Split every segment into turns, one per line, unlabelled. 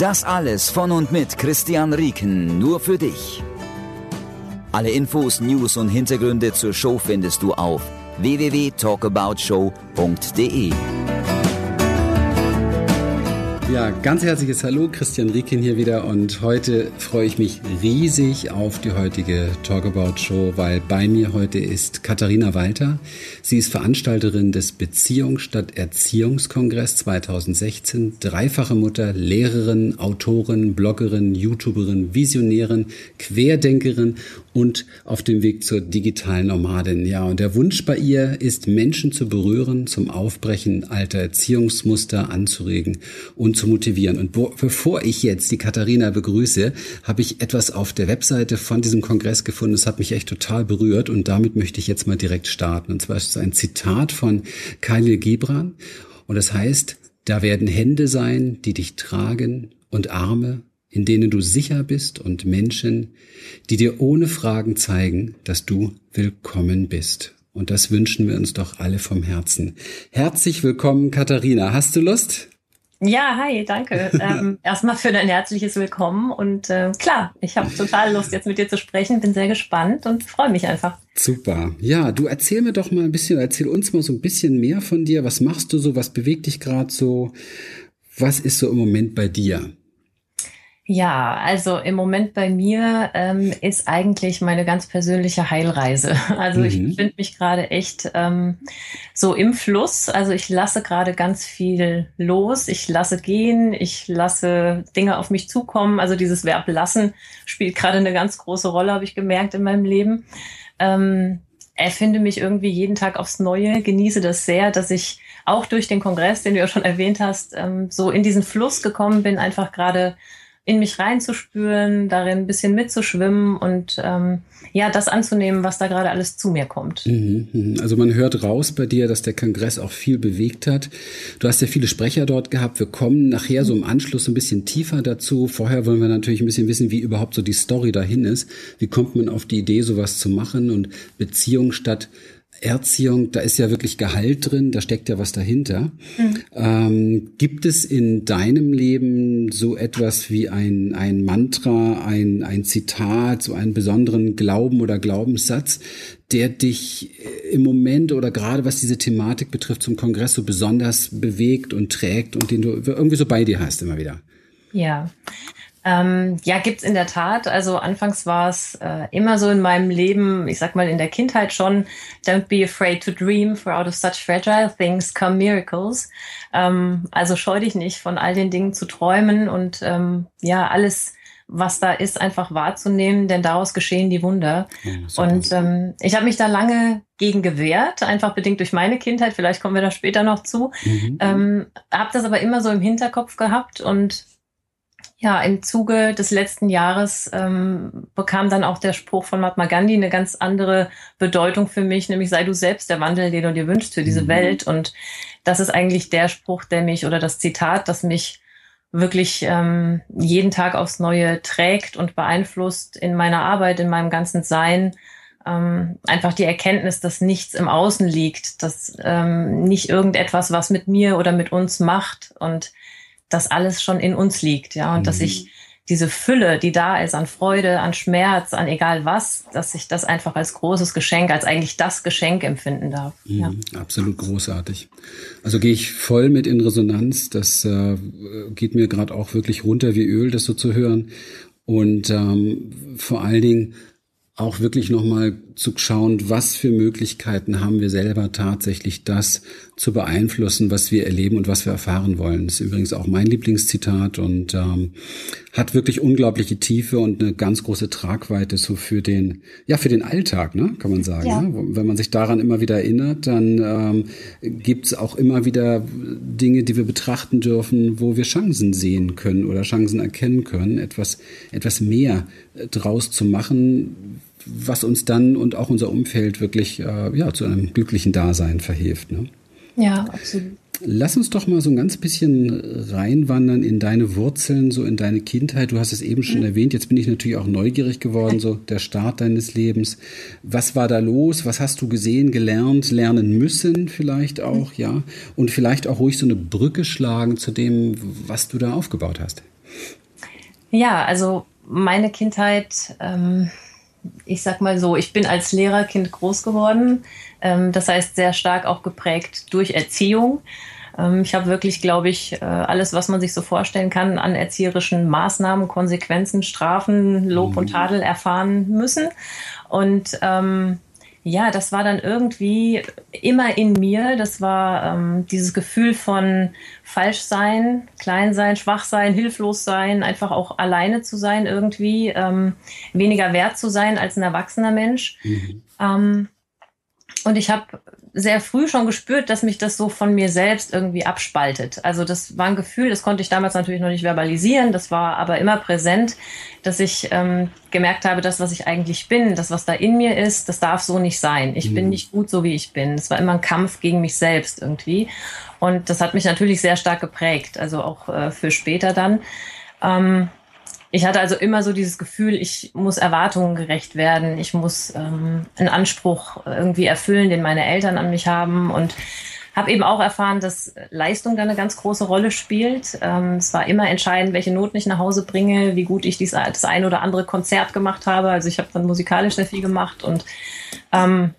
Das alles von und mit Christian Rieken, nur für dich. Alle Infos, News und Hintergründe zur Show findest du auf www.talkaboutshow.de.
Ja, ganz herzliches Hallo, Christian Riekin hier wieder und heute freue ich mich riesig auf die heutige Talkabout Show, weil bei mir heute ist Katharina Walter. Sie ist Veranstalterin des Beziehung statt Erziehungskongress 2016, dreifache Mutter, Lehrerin, Autorin, Bloggerin, YouTuberin, Visionärin, Querdenkerin und auf dem Weg zur digitalen Nomadin. Ja, und der Wunsch bei ihr ist, Menschen zu berühren, zum Aufbrechen alter Erziehungsmuster anzuregen und zu motivieren. Und bevor ich jetzt die Katharina begrüße, habe ich etwas auf der Webseite von diesem Kongress gefunden. Das hat mich echt total berührt und damit möchte ich jetzt mal direkt starten. Und zwar ist es ein Zitat von Khalil Gibran und das heißt, da werden Hände sein, die dich tragen und Arme, in denen du sicher bist und Menschen, die dir ohne Fragen zeigen, dass du willkommen bist. Und das wünschen wir uns doch alle vom Herzen. Herzlich willkommen, Katharina. Hast du Lust?
Ja, hi, danke. ähm, erstmal für dein herzliches Willkommen und äh, klar, ich habe total Lust, jetzt mit dir zu sprechen, bin sehr gespannt und freue mich einfach.
Super. Ja, du erzähl mir doch mal ein bisschen, erzähl uns mal so ein bisschen mehr von dir. Was machst du so? Was bewegt dich gerade so? Was ist so im Moment bei dir?
Ja, also im Moment bei mir ähm, ist eigentlich meine ganz persönliche Heilreise. Also mhm. ich befinde mich gerade echt ähm, so im Fluss. Also ich lasse gerade ganz viel los. Ich lasse gehen. Ich lasse Dinge auf mich zukommen. Also dieses Verb lassen spielt gerade eine ganz große Rolle, habe ich gemerkt in meinem Leben. Ähm, erfinde mich irgendwie jeden Tag aufs Neue, genieße das sehr, dass ich auch durch den Kongress, den du ja schon erwähnt hast, ähm, so in diesen Fluss gekommen bin, einfach gerade in mich reinzuspüren, darin ein bisschen mitzuschwimmen und ähm, ja, das anzunehmen, was da gerade alles zu mir kommt.
Mhm, mhm. Also man hört raus bei dir, dass der Kongress auch viel bewegt hat. Du hast ja viele Sprecher dort gehabt. Wir kommen nachher so im Anschluss ein bisschen tiefer dazu. Vorher wollen wir natürlich ein bisschen wissen, wie überhaupt so die Story dahin ist. Wie kommt man auf die Idee, sowas zu machen und Beziehung statt Erziehung, da ist ja wirklich Gehalt drin, da steckt ja was dahinter. Mhm. Ähm, gibt es in deinem Leben so etwas wie ein, ein Mantra, ein, ein Zitat, so einen besonderen Glauben oder Glaubenssatz, der dich im Moment oder gerade was diese Thematik betrifft zum Kongress so besonders bewegt und trägt und den du irgendwie so bei dir hast immer wieder?
Ja, ähm, ja, gibt's in der Tat. Also anfangs war es äh, immer so in meinem Leben, ich sag mal in der Kindheit schon, don't be afraid to dream, for out of such fragile things come miracles. Ähm, also scheu dich nicht von all den Dingen zu träumen und ähm, ja, alles, was da ist, einfach wahrzunehmen, denn daraus geschehen die Wunder. Ja, und ähm, ich habe mich da lange gegen gewehrt, einfach bedingt durch meine Kindheit, vielleicht kommen wir da später noch zu. Mhm. Ähm, habe das aber immer so im Hinterkopf gehabt und ja, im Zuge des letzten Jahres ähm, bekam dann auch der Spruch von Mahatma Gandhi eine ganz andere Bedeutung für mich, nämlich sei du selbst der Wandel, den du dir wünschst für diese mhm. Welt. Und das ist eigentlich der Spruch, der mich oder das Zitat, das mich wirklich ähm, jeden Tag aufs Neue trägt und beeinflusst in meiner Arbeit, in meinem ganzen Sein. Ähm, einfach die Erkenntnis, dass nichts im Außen liegt, dass ähm, nicht irgendetwas was mit mir oder mit uns macht und dass alles schon in uns liegt, ja, und mhm. dass ich diese Fülle, die da ist an Freude, an Schmerz, an egal was, dass ich das einfach als großes Geschenk, als eigentlich das Geschenk empfinden darf.
Mhm, ja. Absolut großartig. Also gehe ich voll mit in Resonanz. Das äh, geht mir gerade auch wirklich runter wie Öl, das so zu hören. Und ähm, vor allen Dingen auch wirklich nochmal zu schauen, was für Möglichkeiten haben wir selber tatsächlich das zu beeinflussen, was wir erleben und was wir erfahren wollen. Das ist übrigens auch mein Lieblingszitat und ähm, hat wirklich unglaubliche Tiefe und eine ganz große Tragweite so für den, ja, für den Alltag, ne, kann man sagen. Ja. Ne? Wenn man sich daran immer wieder erinnert, dann ähm, gibt es auch immer wieder Dinge, die wir betrachten dürfen, wo wir Chancen sehen können oder Chancen erkennen können, etwas, etwas mehr äh, draus zu machen, was uns dann und auch unser Umfeld wirklich äh, ja, zu einem glücklichen Dasein verhilft. Ne?
Ja, absolut.
Lass uns doch mal so ein ganz bisschen reinwandern in deine Wurzeln, so in deine Kindheit. Du hast es eben schon mhm. erwähnt. Jetzt bin ich natürlich auch neugierig geworden, so der Start deines Lebens. Was war da los? Was hast du gesehen, gelernt, lernen müssen vielleicht auch, mhm. ja? Und vielleicht auch ruhig so eine Brücke schlagen zu dem, was du da aufgebaut hast.
Ja, also meine Kindheit, ähm, ich sag mal so, ich bin als Lehrerkind groß geworden. Ähm, das heißt, sehr stark auch geprägt durch Erziehung. Ähm, ich habe wirklich, glaube ich, äh, alles, was man sich so vorstellen kann, an erzieherischen Maßnahmen, Konsequenzen, Strafen, Lob und mhm. Tadel erfahren müssen. Und ähm, ja, das war dann irgendwie immer in mir. Das war ähm, dieses Gefühl von falsch sein, klein sein, schwach sein, hilflos sein, einfach auch alleine zu sein irgendwie, ähm, weniger wert zu sein als ein erwachsener Mensch. Mhm. Ähm, und ich habe sehr früh schon gespürt, dass mich das so von mir selbst irgendwie abspaltet. Also das war ein Gefühl, das konnte ich damals natürlich noch nicht verbalisieren, das war aber immer präsent, dass ich ähm, gemerkt habe, das, was ich eigentlich bin, das, was da in mir ist, das darf so nicht sein. Ich mhm. bin nicht gut so, wie ich bin. Es war immer ein Kampf gegen mich selbst irgendwie. Und das hat mich natürlich sehr stark geprägt, also auch äh, für später dann. Ähm, ich hatte also immer so dieses Gefühl, ich muss Erwartungen gerecht werden, ich muss ähm, einen Anspruch irgendwie erfüllen, den meine Eltern an mich haben und habe eben auch erfahren, dass Leistung da eine ganz große Rolle spielt. Ähm, es war immer entscheidend, welche Noten ich nach Hause bringe, wie gut ich dies, das ein oder andere Konzert gemacht habe. Also ich habe dann musikalisch sehr viel gemacht und ähm,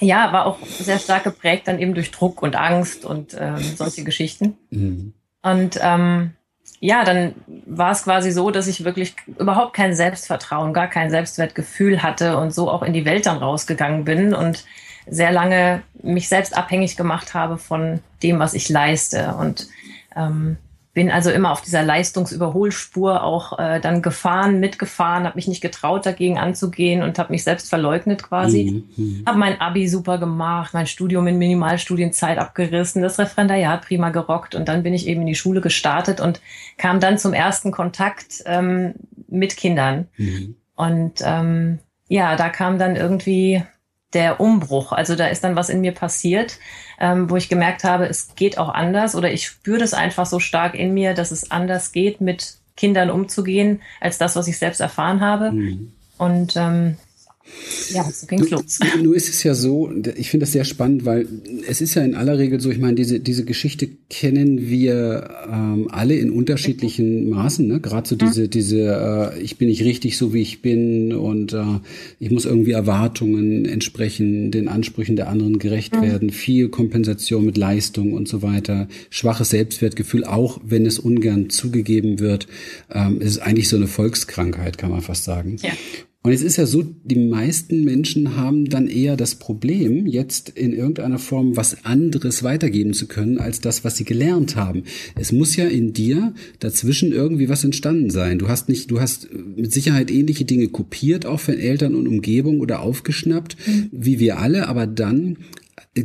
ja, war auch sehr stark geprägt dann eben durch Druck und Angst und ähm, solche Geschichten. Mhm. Und ähm, ja, dann war es quasi so, dass ich wirklich überhaupt kein Selbstvertrauen, gar kein Selbstwertgefühl hatte und so auch in die Welt dann rausgegangen bin und sehr lange mich selbst abhängig gemacht habe von dem, was ich leiste. Und ähm, bin also immer auf dieser Leistungsüberholspur auch äh, dann gefahren, mitgefahren, habe mich nicht getraut, dagegen anzugehen und habe mich selbst verleugnet quasi. Mhm. mhm. Habe mein Abi super gemacht, mein Studium in Minimalstudienzeit abgerissen, das Referendariat prima gerockt und dann bin ich eben in die Schule gestartet und kam dann zum ersten Kontakt ähm, mit Kindern. Mhm. Und ähm, ja, da kam dann irgendwie der Umbruch. Also da ist dann was in mir passiert, ähm, wo ich gemerkt habe, es geht auch anders oder ich spüre das einfach so stark in mir, dass es anders geht, mit Kindern umzugehen, als das, was ich selbst erfahren habe. Mhm. Und ähm, ja, so ging's los.
Nur ist es ja so, ich finde das sehr spannend, weil es ist ja in aller Regel so, ich meine, diese, diese Geschichte kennen wir ähm, alle in unterschiedlichen Maßen, ne? Gerade so diese, diese, äh, ich bin nicht richtig so, wie ich bin und äh, ich muss irgendwie Erwartungen entsprechen, den Ansprüchen der anderen gerecht mhm. werden, viel Kompensation mit Leistung und so weiter, schwaches Selbstwertgefühl, auch wenn es ungern zugegeben wird. Ähm, es ist eigentlich so eine Volkskrankheit, kann man fast sagen. Ja. Und es ist ja so, die meisten Menschen haben dann eher das Problem, jetzt in irgendeiner Form was anderes weitergeben zu können, als das, was sie gelernt haben. Es muss ja in dir dazwischen irgendwie was entstanden sein. Du hast nicht, du hast mit Sicherheit ähnliche Dinge kopiert, auch von Eltern und Umgebung oder aufgeschnappt, mhm. wie wir alle, aber dann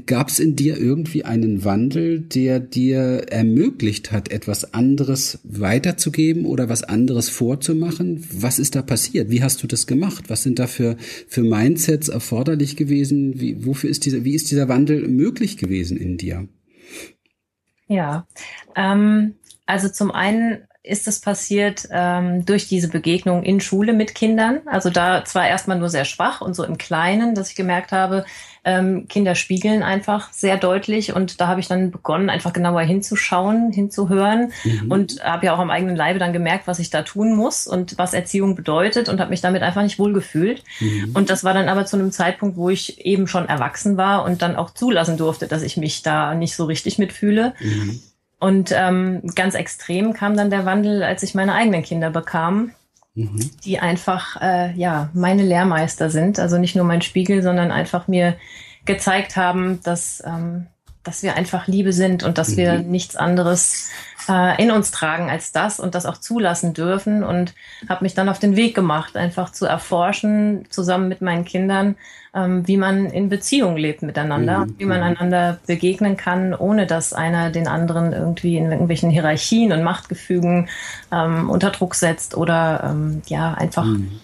Gab es in dir irgendwie einen Wandel, der dir ermöglicht hat, etwas anderes weiterzugeben oder was anderes vorzumachen? Was ist da passiert? Wie hast du das gemacht? Was sind da für, für Mindsets erforderlich gewesen? Wie, wofür ist dieser, wie ist dieser Wandel möglich gewesen in dir?
Ja, ähm, also zum einen ist es passiert ähm, durch diese Begegnung in Schule mit Kindern. Also da zwar erstmal nur sehr schwach und so im Kleinen, dass ich gemerkt habe, ähm, Kinder spiegeln einfach sehr deutlich und da habe ich dann begonnen, einfach genauer hinzuschauen, hinzuhören mhm. und habe ja auch am eigenen Leibe dann gemerkt, was ich da tun muss und was Erziehung bedeutet und habe mich damit einfach nicht wohlgefühlt. Mhm. Und das war dann aber zu einem Zeitpunkt, wo ich eben schon erwachsen war und dann auch zulassen durfte, dass ich mich da nicht so richtig mitfühle. Mhm. Und ähm, ganz extrem kam dann der Wandel, als ich meine eigenen Kinder bekam. mhm. die einfach äh, ja meine Lehrmeister sind. Also nicht nur mein Spiegel, sondern einfach mir gezeigt haben, dass ähm, dass wir einfach Liebe sind und dass mhm. wir nichts anderes äh, in uns tragen als das und das auch zulassen dürfen und habe mich dann auf den Weg gemacht, einfach zu erforschen, zusammen mit meinen Kindern, ähm, wie man in Beziehung lebt miteinander, mhm. wie man einander begegnen kann, ohne dass einer den anderen irgendwie in irgendwelchen Hierarchien und Machtgefügen ähm, unter Druck setzt oder ähm, ja einfach mhm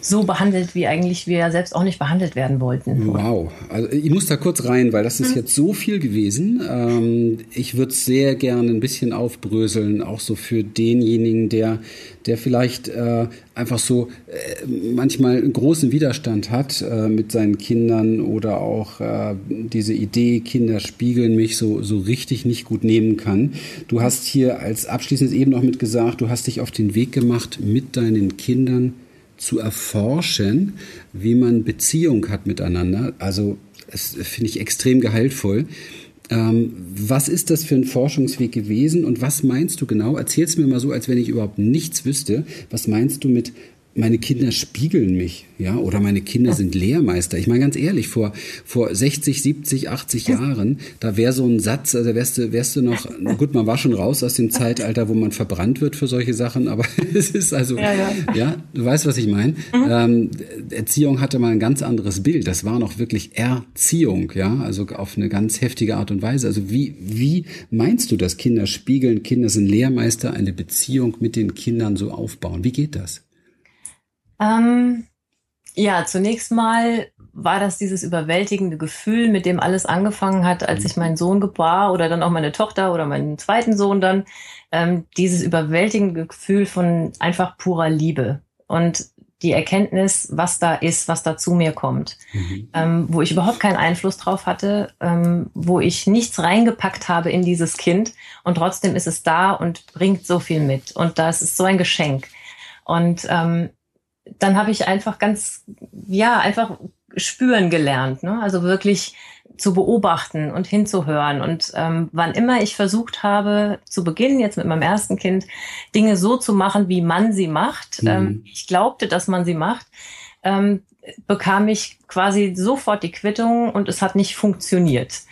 so behandelt, wie eigentlich wir selbst auch nicht behandelt werden wollten.
Wow. Also ich muss da kurz rein, weil das ist mhm. jetzt so viel gewesen. Ähm, ich würde es sehr gerne ein bisschen aufbröseln, auch so für denjenigen, der, der vielleicht äh, einfach so äh, manchmal einen großen Widerstand hat äh, mit seinen Kindern oder auch äh, diese Idee, Kinder spiegeln mich so, so richtig nicht gut nehmen kann. Du hast hier als abschließendes eben noch mit gesagt, du hast dich auf den Weg gemacht mit deinen Kindern zu erforschen, wie man Beziehung hat miteinander. Also das finde ich extrem gehaltvoll. Ähm, was ist das für ein Forschungsweg gewesen und was meinst du genau? Erzähl es mir mal so, als wenn ich überhaupt nichts wüsste. Was meinst du mit meine Kinder spiegeln mich, ja, oder meine Kinder sind Lehrmeister. Ich meine ganz ehrlich, vor, vor 60, 70, 80 Jahren, da wäre so ein Satz, also wärst du, wärst du noch, gut, man war schon raus aus dem Zeitalter, wo man verbrannt wird für solche Sachen, aber es ist also, ja, ja. ja du weißt, was ich meine. Mhm. Ähm, Erziehung hatte mal ein ganz anderes Bild. Das war noch wirklich Erziehung, ja, also auf eine ganz heftige Art und Weise. Also wie, wie meinst du das? Kinder spiegeln, Kinder sind Lehrmeister, eine Beziehung mit den Kindern so aufbauen. Wie geht das?
Ähm, ja, zunächst mal war das dieses überwältigende Gefühl, mit dem alles angefangen hat, als ich meinen Sohn gebar oder dann auch meine Tochter oder meinen zweiten Sohn dann. Ähm, dieses überwältigende Gefühl von einfach purer Liebe und die Erkenntnis, was da ist, was da zu mir kommt, mhm. ähm, wo ich überhaupt keinen Einfluss drauf hatte, ähm, wo ich nichts reingepackt habe in dieses Kind und trotzdem ist es da und bringt so viel mit und das ist so ein Geschenk. Und ähm, dann habe ich einfach ganz, ja, einfach spüren gelernt. Ne? Also wirklich zu beobachten und hinzuhören. Und ähm, wann immer ich versucht habe, zu beginnen, jetzt mit meinem ersten Kind, Dinge so zu machen, wie man sie macht, mhm. ähm, ich glaubte, dass man sie macht, ähm, bekam ich quasi sofort die Quittung und es hat nicht funktioniert.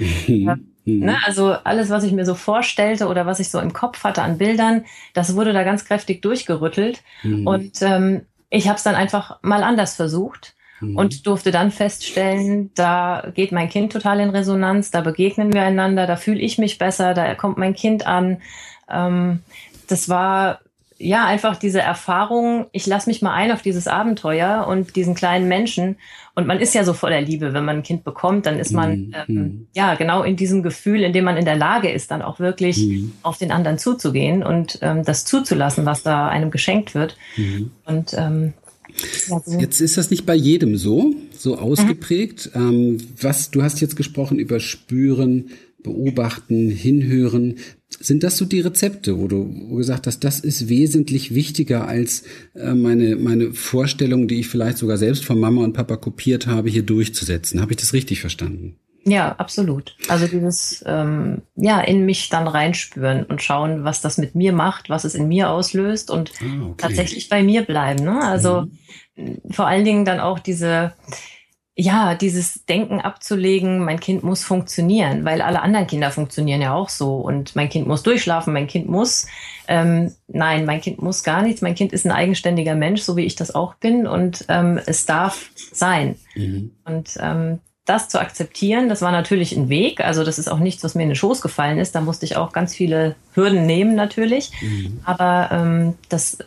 Mhm. Ne? Also alles, was ich mir so vorstellte oder was ich so im Kopf hatte an Bildern, das wurde da ganz kräftig durchgerüttelt. Mhm. Und ähm, ich habe es dann einfach mal anders versucht mhm. und durfte dann feststellen, da geht mein Kind total in Resonanz, da begegnen wir einander, da fühle ich mich besser, da kommt mein Kind an. Ähm, das war ja einfach diese Erfahrung, ich lasse mich mal ein auf dieses Abenteuer und diesen kleinen Menschen. Und man ist ja so voller Liebe, wenn man ein Kind bekommt, dann ist man mhm. ähm, mhm. ja genau in diesem Gefühl, in dem man in der Lage ist, dann auch wirklich mhm. auf den anderen zuzugehen und ähm, das zuzulassen, was da einem geschenkt wird. Mhm. Und ähm,
ja, so. Jetzt ist das nicht bei jedem so, so ausgeprägt. Ähm, was du hast jetzt gesprochen über Spüren, beobachten, hinhören. Sind das so die Rezepte, wo du gesagt hast, das ist wesentlich wichtiger als äh, meine, meine Vorstellung, die ich vielleicht sogar selbst von Mama und Papa kopiert habe, hier durchzusetzen? Habe ich das richtig verstanden?
Ja, absolut. Also dieses ähm, ja in mich dann reinspüren und schauen, was das mit mir macht, was es in mir auslöst und ah, okay. tatsächlich bei mir bleiben. Ne? Also mhm. vor allen Dingen dann auch diese ja, dieses Denken abzulegen, mein Kind muss funktionieren, weil alle anderen Kinder funktionieren ja auch so und mein Kind muss durchschlafen, mein Kind muss. Ähm, nein, mein Kind muss gar nichts. Mein Kind ist ein eigenständiger Mensch, so wie ich das auch bin und ähm, es darf sein. Mhm. Und ähm, das zu akzeptieren, das war natürlich ein Weg. Also das ist auch nichts, was mir in den Schoß gefallen ist. Da musste ich auch ganz viele Hürden nehmen natürlich. Mhm. Aber ähm, das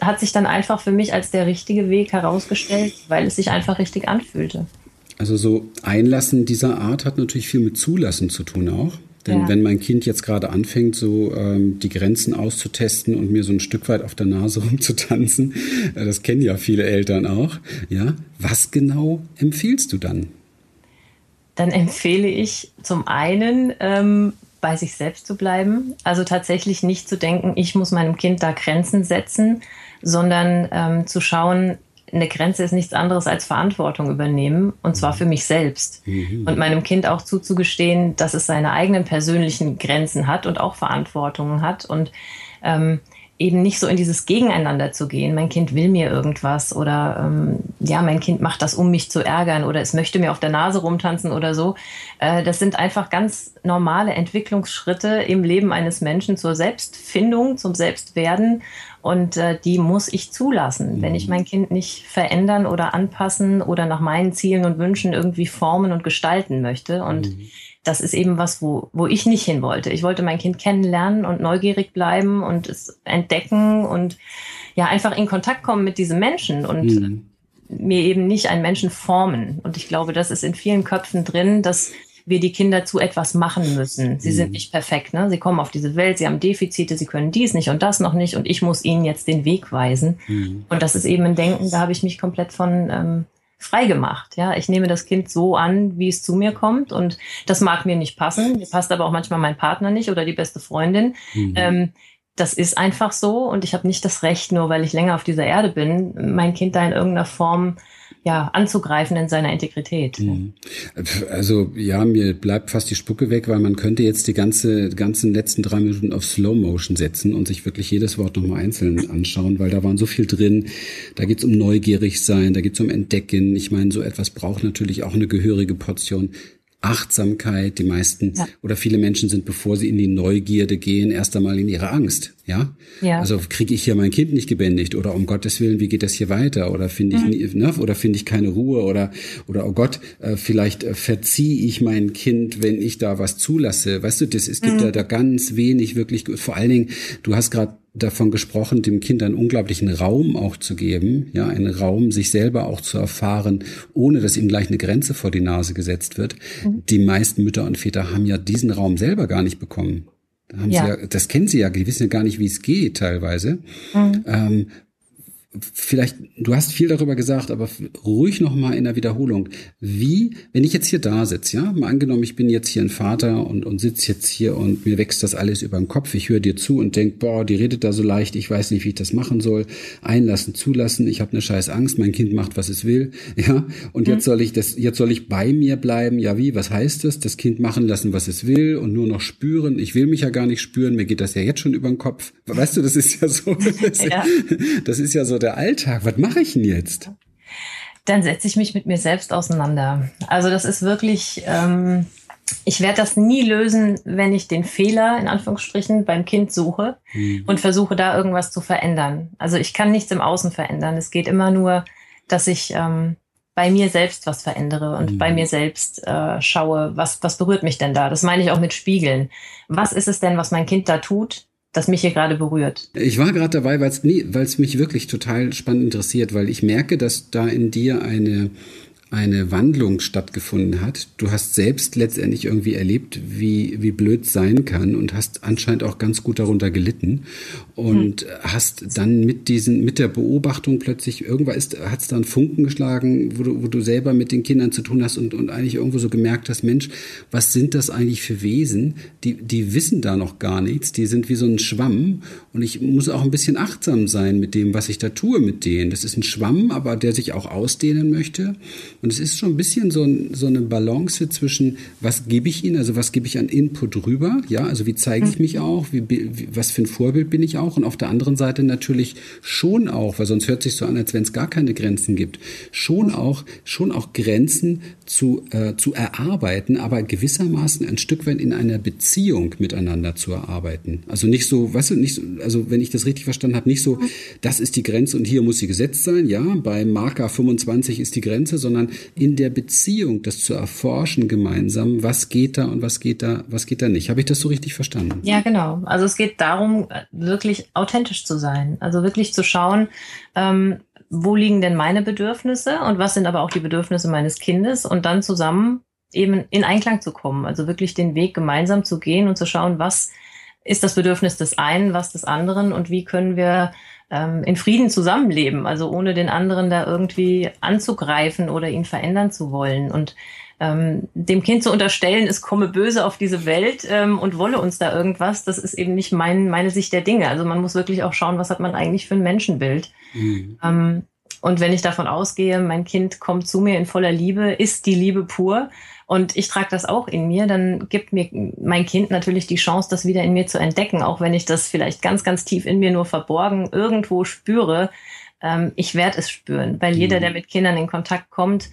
hat sich dann einfach für mich als der richtige Weg herausgestellt, weil es sich einfach richtig anfühlte.
Also so Einlassen dieser Art hat natürlich viel mit Zulassen zu tun auch. Denn ja. wenn mein Kind jetzt gerade anfängt, so ähm, die Grenzen auszutesten und mir so ein Stück weit auf der Nase rumzutanzen, äh, das kennen ja viele Eltern auch, ja, was genau empfiehlst du dann?
Dann empfehle ich zum einen, ähm, bei sich selbst zu bleiben. Also tatsächlich nicht zu denken, ich muss meinem Kind da Grenzen setzen, sondern ähm, zu schauen, eine Grenze ist nichts anderes als Verantwortung übernehmen und zwar für mich selbst. Mhm. Und meinem Kind auch zuzugestehen, dass es seine eigenen persönlichen Grenzen hat und auch Verantwortungen hat und ähm, eben nicht so in dieses Gegeneinander zu gehen. Mein Kind will mir irgendwas oder ähm, ja, mein Kind macht das, um mich zu ärgern oder es möchte mir auf der Nase rumtanzen oder so. Äh, das sind einfach ganz normale Entwicklungsschritte im Leben eines Menschen zur Selbstfindung, zum Selbstwerden und äh, die muss ich zulassen. Mhm. Wenn ich mein Kind nicht verändern oder anpassen oder nach meinen Zielen und Wünschen irgendwie formen und gestalten möchte und mhm das ist eben was, wo, wo ich nicht hin wollte. Ich wollte mein Kind kennenlernen und neugierig bleiben und es entdecken und ja, einfach in Kontakt kommen mit diesem Menschen und mhm. mir eben nicht einen Menschen formen. Und ich glaube, das ist in vielen Köpfen drin, dass wir die Kinder zu etwas machen müssen. Sie mhm. sind nicht perfekt, ne? Sie kommen auf diese Welt, sie haben Defizite, sie können dies nicht und das noch nicht und ich muss ihnen jetzt den Weg weisen. Mhm. Und das ist eben ein Denken, da habe ich mich komplett von ähm, frei gemacht. Ja, ich nehme das Kind so an, wie es zu mir kommt und das mag mir nicht passen. Mir passt aber auch manchmal mein Partner nicht oder die beste Freundin. Mhm. Ähm, das ist einfach so und ich habe nicht das Recht, nur weil ich länger auf dieser Erde bin, mein Kind da in irgendeiner Form ja, anzugreifen in seiner Integrität. Mhm.
Also ja, mir bleibt fast die Spucke weg, weil man könnte jetzt die ganze, ganzen letzten drei Minuten auf Slow Motion setzen und sich wirklich jedes Wort nochmal einzeln anschauen, weil da waren so viel drin. Da geht's um neugierig sein, da geht's um Entdecken. Ich meine, so etwas braucht natürlich auch eine gehörige Portion Achtsamkeit. Die meisten ja. oder viele Menschen sind, bevor sie in die Neugierde gehen, erst einmal in ihre Angst. Ja. ja. Also kriege ich hier mein Kind nicht gebändigt oder um Gottes Willen, wie geht das hier weiter? Oder finde ich mhm. ne, oder finde ich keine Ruhe oder oder oh Gott, äh, vielleicht äh, verziehe ich mein Kind, wenn ich da was zulasse. Weißt du, das es gibt mhm. da, da ganz wenig wirklich. Vor allen Dingen, du hast gerade davon gesprochen, dem Kind einen unglaublichen Raum auch zu geben, ja, einen Raum, sich selber auch zu erfahren, ohne dass ihm gleich eine Grenze vor die Nase gesetzt wird. Mhm. Die meisten Mütter und Väter haben ja diesen Raum selber gar nicht bekommen. Da haben ja. sie ja, das kennen sie ja, die wissen ja gar nicht, wie es geht teilweise. Mhm. Ähm, vielleicht, du hast viel darüber gesagt, aber ruhig noch mal in der Wiederholung. Wie, wenn ich jetzt hier da sitze, ja, mal angenommen, ich bin jetzt hier ein Vater und, und sitze jetzt hier und mir wächst das alles über den Kopf, ich höre dir zu und denk, boah, die redet da so leicht, ich weiß nicht, wie ich das machen soll. Einlassen, zulassen, ich habe eine scheiß Angst, mein Kind macht, was es will, ja, und jetzt mhm. soll ich das, jetzt soll ich bei mir bleiben, ja wie, was heißt das? Das Kind machen lassen, was es will und nur noch spüren. Ich will mich ja gar nicht spüren, mir geht das ja jetzt schon über den Kopf. Weißt du, das ist ja so, das, ja. das ist ja so der Alltag. Was mache ich denn jetzt?
Dann setze ich mich mit mir selbst auseinander. Also das ist wirklich, ähm, ich werde das nie lösen, wenn ich den Fehler in Anführungsstrichen beim Kind suche mhm. und versuche da irgendwas zu verändern. Also ich kann nichts im Außen verändern. Es geht immer nur, dass ich ähm, bei mir selbst was verändere und mhm. bei mir selbst äh, schaue, was, was berührt mich denn da? Das meine ich auch mit Spiegeln. Was ist es denn, was mein Kind da tut, das mich hier gerade berührt.
Ich war gerade dabei, weil es nee, mich wirklich total spannend interessiert, weil ich merke, dass da in dir eine eine Wandlung stattgefunden hat. Du hast selbst letztendlich irgendwie erlebt, wie, wie blöd sein kann und hast anscheinend auch ganz gut darunter gelitten und hm. hast dann mit diesen, mit der Beobachtung plötzlich irgendwann ist, hat es dann Funken geschlagen, wo du, wo du selber mit den Kindern zu tun hast und, und eigentlich irgendwo so gemerkt hast, Mensch, was sind das eigentlich für Wesen? Die, die wissen da noch gar nichts, die sind wie so ein Schwamm und ich muss auch ein bisschen achtsam sein mit dem, was ich da tue mit denen. Das ist ein Schwamm, aber der sich auch ausdehnen möchte und es ist schon ein bisschen so, ein, so eine Balance zwischen, was gebe ich ihnen, also was gebe ich an Input rüber, ja, also wie zeige ich mich auch, wie, wie, was für ein Vorbild bin ich auch? Und auf der anderen Seite natürlich schon auch, weil sonst hört sich so an, als wenn es gar keine Grenzen gibt, schon auch, schon auch Grenzen zu, äh, zu erarbeiten, aber gewissermaßen ein Stück weit in einer Beziehung miteinander zu erarbeiten. Also nicht so, weißt du, nicht so, also wenn ich das richtig verstanden habe, nicht so, das ist die Grenze und hier muss sie gesetzt sein, ja, bei Marker 25 ist die Grenze, sondern in der Beziehung das zu erforschen gemeinsam, was geht da und was geht da, was geht da nicht. Habe ich das so richtig verstanden?
Ja, genau. Also es geht darum, wirklich authentisch zu sein. Also wirklich zu schauen, ähm, wo liegen denn meine Bedürfnisse und was sind aber auch die Bedürfnisse meines Kindes und dann zusammen eben in Einklang zu kommen. Also wirklich den Weg gemeinsam zu gehen und zu schauen, was ist das Bedürfnis des einen, was des anderen und wie können wir ähm, in Frieden zusammenleben, also ohne den anderen da irgendwie anzugreifen oder ihn verändern zu wollen. Und ähm, dem Kind zu unterstellen, es komme böse auf diese Welt ähm, und wolle uns da irgendwas, das ist eben nicht mein, meine Sicht der Dinge. Also man muss wirklich auch schauen, was hat man eigentlich für ein Menschenbild. Mhm. Ähm, und wenn ich davon ausgehe, mein Kind kommt zu mir in voller Liebe, ist die Liebe pur und ich trage das auch in mir, dann gibt mir mein Kind natürlich die Chance, das wieder in mir zu entdecken, auch wenn ich das vielleicht ganz, ganz tief in mir nur verborgen irgendwo spüre. Ähm, ich werde es spüren, weil jeder, mhm. der mit Kindern in Kontakt kommt,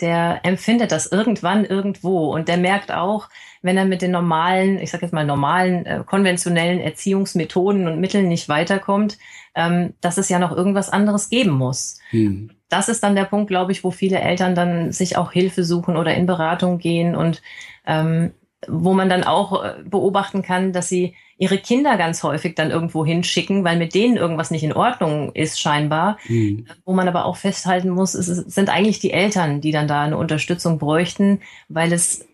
der empfindet das irgendwann irgendwo und der merkt auch, wenn er mit den normalen, ich sage jetzt mal normalen, äh, konventionellen Erziehungsmethoden und Mitteln nicht weiterkommt, ähm, dass es ja noch irgendwas anderes geben muss. Hm. Das ist dann der Punkt, glaube ich, wo viele Eltern dann sich auch Hilfe suchen oder in Beratung gehen und ähm, wo man dann auch äh, beobachten kann, dass sie ihre Kinder ganz häufig dann irgendwo hinschicken, weil mit denen irgendwas nicht in Ordnung ist scheinbar. Mhm. Wo man aber auch festhalten muss, es sind eigentlich die Eltern, die dann da eine Unterstützung bräuchten, weil es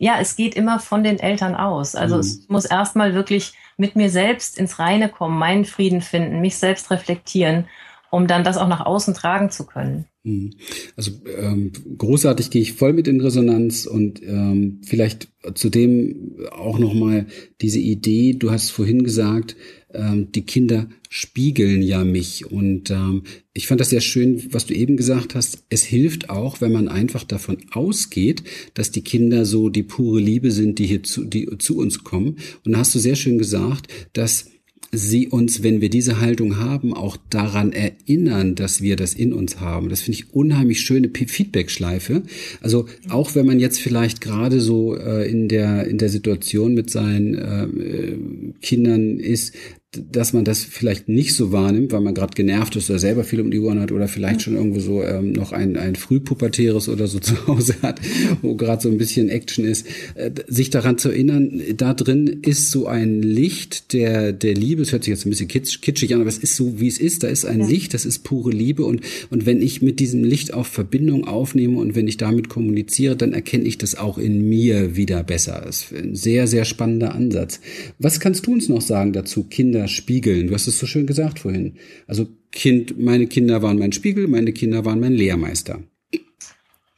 ja, es geht immer von den Eltern aus. Also mhm. es muss erstmal wirklich mit mir selbst ins Reine kommen, meinen Frieden finden, mich selbst reflektieren, um dann das auch nach außen tragen zu können.
Mhm. Also ähm, großartig gehe ich voll mit in Resonanz und ähm, vielleicht zudem auch noch mal diese Idee. Du hast vorhin gesagt, ähm, die Kinder spiegeln ja mich und ähm, ich fand das sehr schön, was du eben gesagt hast. Es hilft auch, wenn man einfach davon ausgeht, dass die Kinder so die pure Liebe sind, die hier zu, die zu uns kommen. Und da hast du sehr schön gesagt, dass sie uns, wenn wir diese Haltung haben, auch daran erinnern, dass wir das in uns haben. Das finde ich unheimlich schöne Feedback-Schleife. Also auch wenn man jetzt vielleicht gerade so äh, in der in der Situation mit seinen äh, äh Kindern ist, dass man das vielleicht nicht so wahrnimmt, weil man gerade genervt ist oder selber viel um die Ohren hat oder vielleicht schon irgendwo so ähm, noch ein, ein frühpubertäres oder so zu Hause hat, wo gerade so ein bisschen Action ist, äh, sich daran zu erinnern, da drin ist so ein Licht der, der Liebe, es hört sich jetzt ein bisschen kitsch, kitschig an, aber es ist so, wie es ist, da ist ein ja. Licht, das ist pure Liebe und, und wenn ich mit diesem Licht auch Verbindung aufnehme und wenn ich damit kommuniziere, dann erkenne ich das auch in mir wieder besser. Das ist ein sehr, sehr spannender Ansatz. Was kannst du uns noch sagen dazu, Kinder Kinder spiegeln. Du hast es so schön gesagt vorhin. Also Kind, meine Kinder waren mein Spiegel, meine Kinder waren mein Lehrmeister.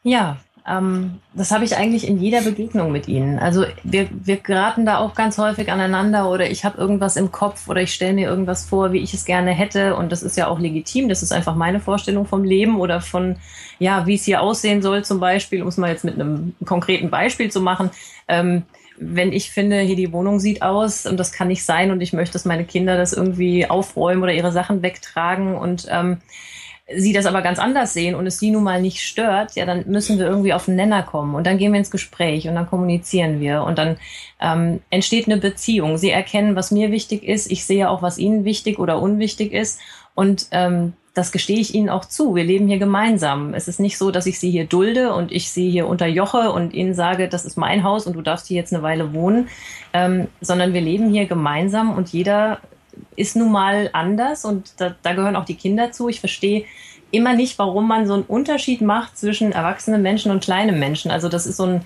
Ja, ähm, das habe ich eigentlich in jeder Begegnung mit ihnen. Also wir, wir geraten da auch ganz häufig aneinander oder ich habe irgendwas im Kopf oder ich stelle mir irgendwas vor, wie ich es gerne hätte und das ist ja auch legitim. Das ist einfach meine Vorstellung vom Leben oder von, ja, wie es hier aussehen soll zum Beispiel, um es mal jetzt mit einem konkreten Beispiel zu machen. Ähm, wenn ich finde, hier die Wohnung sieht aus und das kann nicht sein und ich möchte, dass meine Kinder das irgendwie aufräumen oder ihre Sachen wegtragen und ähm, sie das aber ganz anders sehen und es sie nun mal nicht stört, ja, dann müssen wir irgendwie auf den Nenner kommen und dann gehen wir ins Gespräch und dann kommunizieren wir und dann ähm, entsteht eine Beziehung. Sie erkennen, was mir wichtig ist, ich sehe auch, was ihnen wichtig oder unwichtig ist und ähm, das gestehe ich Ihnen auch zu. Wir leben hier gemeinsam. Es ist nicht so, dass ich Sie hier dulde und ich Sie hier unterjoche und Ihnen sage, das ist mein Haus und du darfst hier jetzt eine Weile wohnen, ähm, sondern wir leben hier gemeinsam und jeder ist nun mal anders und da, da gehören auch die Kinder zu. Ich verstehe immer nicht, warum man so einen Unterschied macht zwischen erwachsenen Menschen und kleinen Menschen. Also das ist so ein,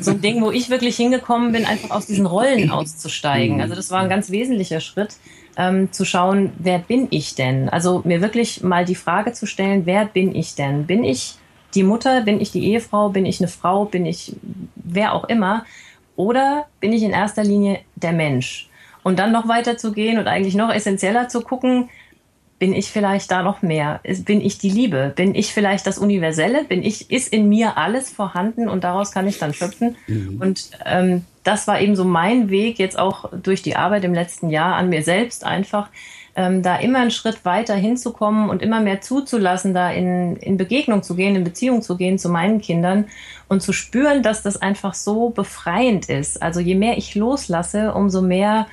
so ein Ding, wo ich wirklich hingekommen bin, einfach aus diesen Rollen auszusteigen. Also das war ein ganz wesentlicher Schritt ähm, zu schauen, wer bin ich denn? Also mir wirklich mal die Frage zu stellen, wer bin ich denn? Bin ich die Mutter? Bin ich die Ehefrau? Bin ich eine Frau? Bin ich wer auch immer? Oder bin ich in erster Linie der Mensch? Und dann noch weiter zu gehen und eigentlich noch essentieller zu gucken, bin ich vielleicht da noch mehr? Bin ich die Liebe? Bin ich vielleicht das Universelle? Bin ich, ist in mir alles vorhanden und daraus kann ich dann schöpfen? Mhm. Und ähm, das war eben so mein Weg jetzt auch durch die Arbeit im letzten Jahr an mir selbst einfach, ähm, da immer einen Schritt weiter hinzukommen und immer mehr zuzulassen, da in, in Begegnung zu gehen, in Beziehung zu gehen zu meinen Kindern und zu spüren, dass das einfach so befreiend ist. Also je mehr ich loslasse, umso mehr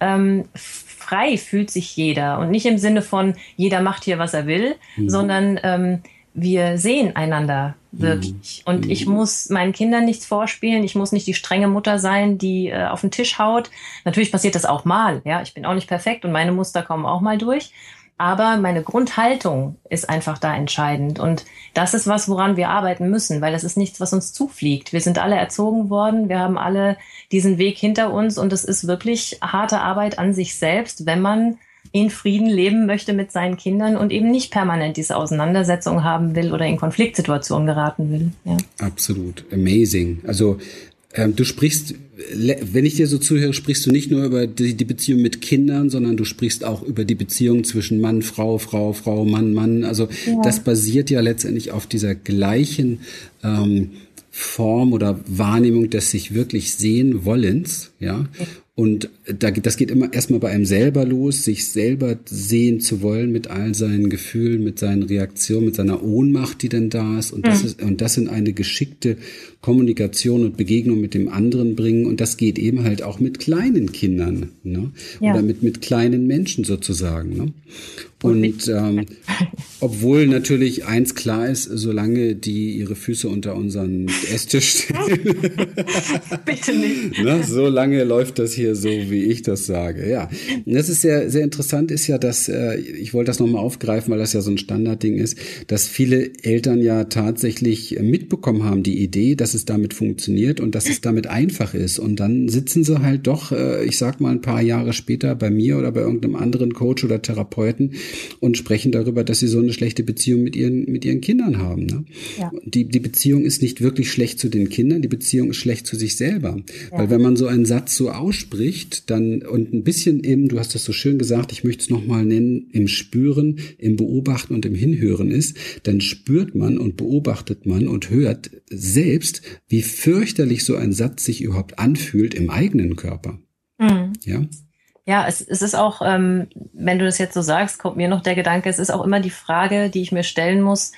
ähm, frei fühlt sich jeder. Und nicht im Sinne von, jeder macht hier, was er will, mhm. sondern ähm, wir sehen einander wirklich. Mhm. Und ich mhm. muss meinen Kindern nichts vorspielen. Ich muss nicht die strenge Mutter sein, die äh, auf den Tisch haut. Natürlich passiert das auch mal. Ja, ich bin auch nicht perfekt und meine Muster kommen auch mal durch. Aber meine Grundhaltung ist einfach da entscheidend. Und das ist was, woran wir arbeiten müssen, weil das ist nichts, was uns zufliegt. Wir sind alle erzogen worden. Wir haben alle diesen Weg hinter uns. Und es ist wirklich harte Arbeit an sich selbst, wenn man in Frieden leben möchte mit seinen Kindern und eben nicht permanent diese Auseinandersetzung haben will oder in Konfliktsituationen geraten will. Ja.
Absolut. Amazing. Also Ähm, du sprichst, wenn ich dir so zuhöre, sprichst du nicht nur über die, die, Beziehung mit Kindern, sondern du sprichst auch über die Beziehung zwischen Mann, Frau, Frau, Frau, Mann, Mann. Also ja. das basiert ja letztendlich auf dieser gleichen ähm, Form oder Wahrnehmung des sich wirklich sehen Wollens, ja. Und da, das geht immer erstmal bei einem selber los, sich selber sehen zu wollen mit all seinen Gefühlen, mit seinen Reaktionen, mit seiner Ohnmacht, die denn da ist. Und das mhm. ist, und das in eine geschickte Kommunikation und Begegnung mit dem anderen bringen. Und das geht eben halt auch mit kleinen Kindern, ne? Ja. Oder mit, mit kleinen Menschen sozusagen, ne? Und ähm, obwohl natürlich eins klar ist, solange die ihre Füße unter unseren Esstisch stellen, bitte nicht. ne, so lange läuft das hier so, wie ich das sage. Ja, und das ist sehr sehr interessant. Ist ja, dass äh, ich wollte das nochmal aufgreifen, weil das ja so ein Standardding ist, dass viele Eltern ja tatsächlich mitbekommen haben die Idee, dass es damit funktioniert und dass es damit einfach ist. Und dann sitzen sie halt doch, äh, ich sag mal ein paar Jahre später bei mir oder bei irgendeinem anderen Coach oder Therapeuten und sprechen darüber, dass sie so eine schlechte Beziehung mit ihren, mit ihren Kindern haben. Ne? Ja. Die, die Beziehung ist nicht wirklich schlecht zu den Kindern, die Beziehung ist schlecht zu sich selber. Ja. Weil wenn man so einen Satz so ausspricht, dann und ein bisschen eben, du hast das so schön gesagt, ich möchte es nochmal nennen, im Spüren, im Beobachten und im Hinhören ist, dann spürt man und beobachtet man und hört selbst, wie fürchterlich so ein Satz sich überhaupt anfühlt im eigenen Körper. Mhm.
Ja. Ja, es, es ist auch, ähm, wenn du das jetzt so sagst, kommt mir noch der Gedanke, es ist auch immer die Frage, die ich mir stellen muss,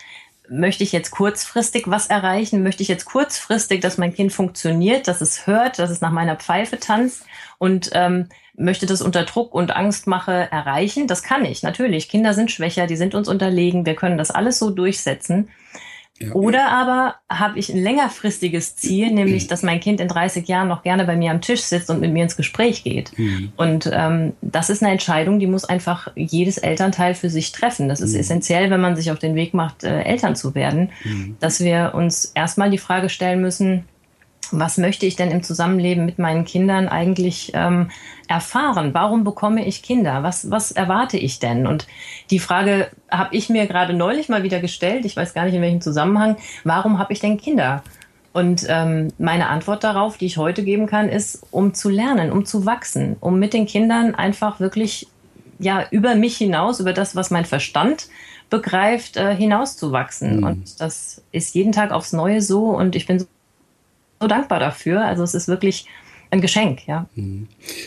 möchte ich jetzt kurzfristig was erreichen? Möchte ich jetzt kurzfristig, dass mein Kind funktioniert, dass es hört, dass es nach meiner Pfeife tanzt und ähm, möchte das unter Druck und Angstmache erreichen? Das kann ich, natürlich. Kinder sind schwächer, die sind uns unterlegen, wir können das alles so durchsetzen. Oder aber habe ich ein längerfristiges Ziel, nämlich dass mein Kind in 30 Jahren noch gerne bei mir am Tisch sitzt und mit mir ins Gespräch geht. Mhm. Und ähm, das ist eine Entscheidung, die muss einfach jedes Elternteil für sich treffen. Das ist mhm. essentiell, wenn man sich auf den Weg macht, äh, Eltern zu werden, mhm. dass wir uns erstmal die Frage stellen müssen, was möchte ich denn im Zusammenleben mit meinen Kindern eigentlich ähm, erfahren? Warum bekomme ich Kinder? Was, was erwarte ich denn? Und die Frage habe ich mir gerade neulich mal wieder gestellt. Ich weiß gar nicht in welchem Zusammenhang. Warum habe ich denn Kinder? Und ähm, meine Antwort darauf, die ich heute geben kann, ist, um zu lernen, um zu wachsen, um mit den Kindern einfach wirklich ja über mich hinaus, über das, was mein Verstand begreift, äh, hinauszuwachsen. Mhm. Und das ist jeden Tag aufs Neue so. Und ich bin so so dankbar dafür. Also es ist wirklich ein Geschenk, ja. Mhm.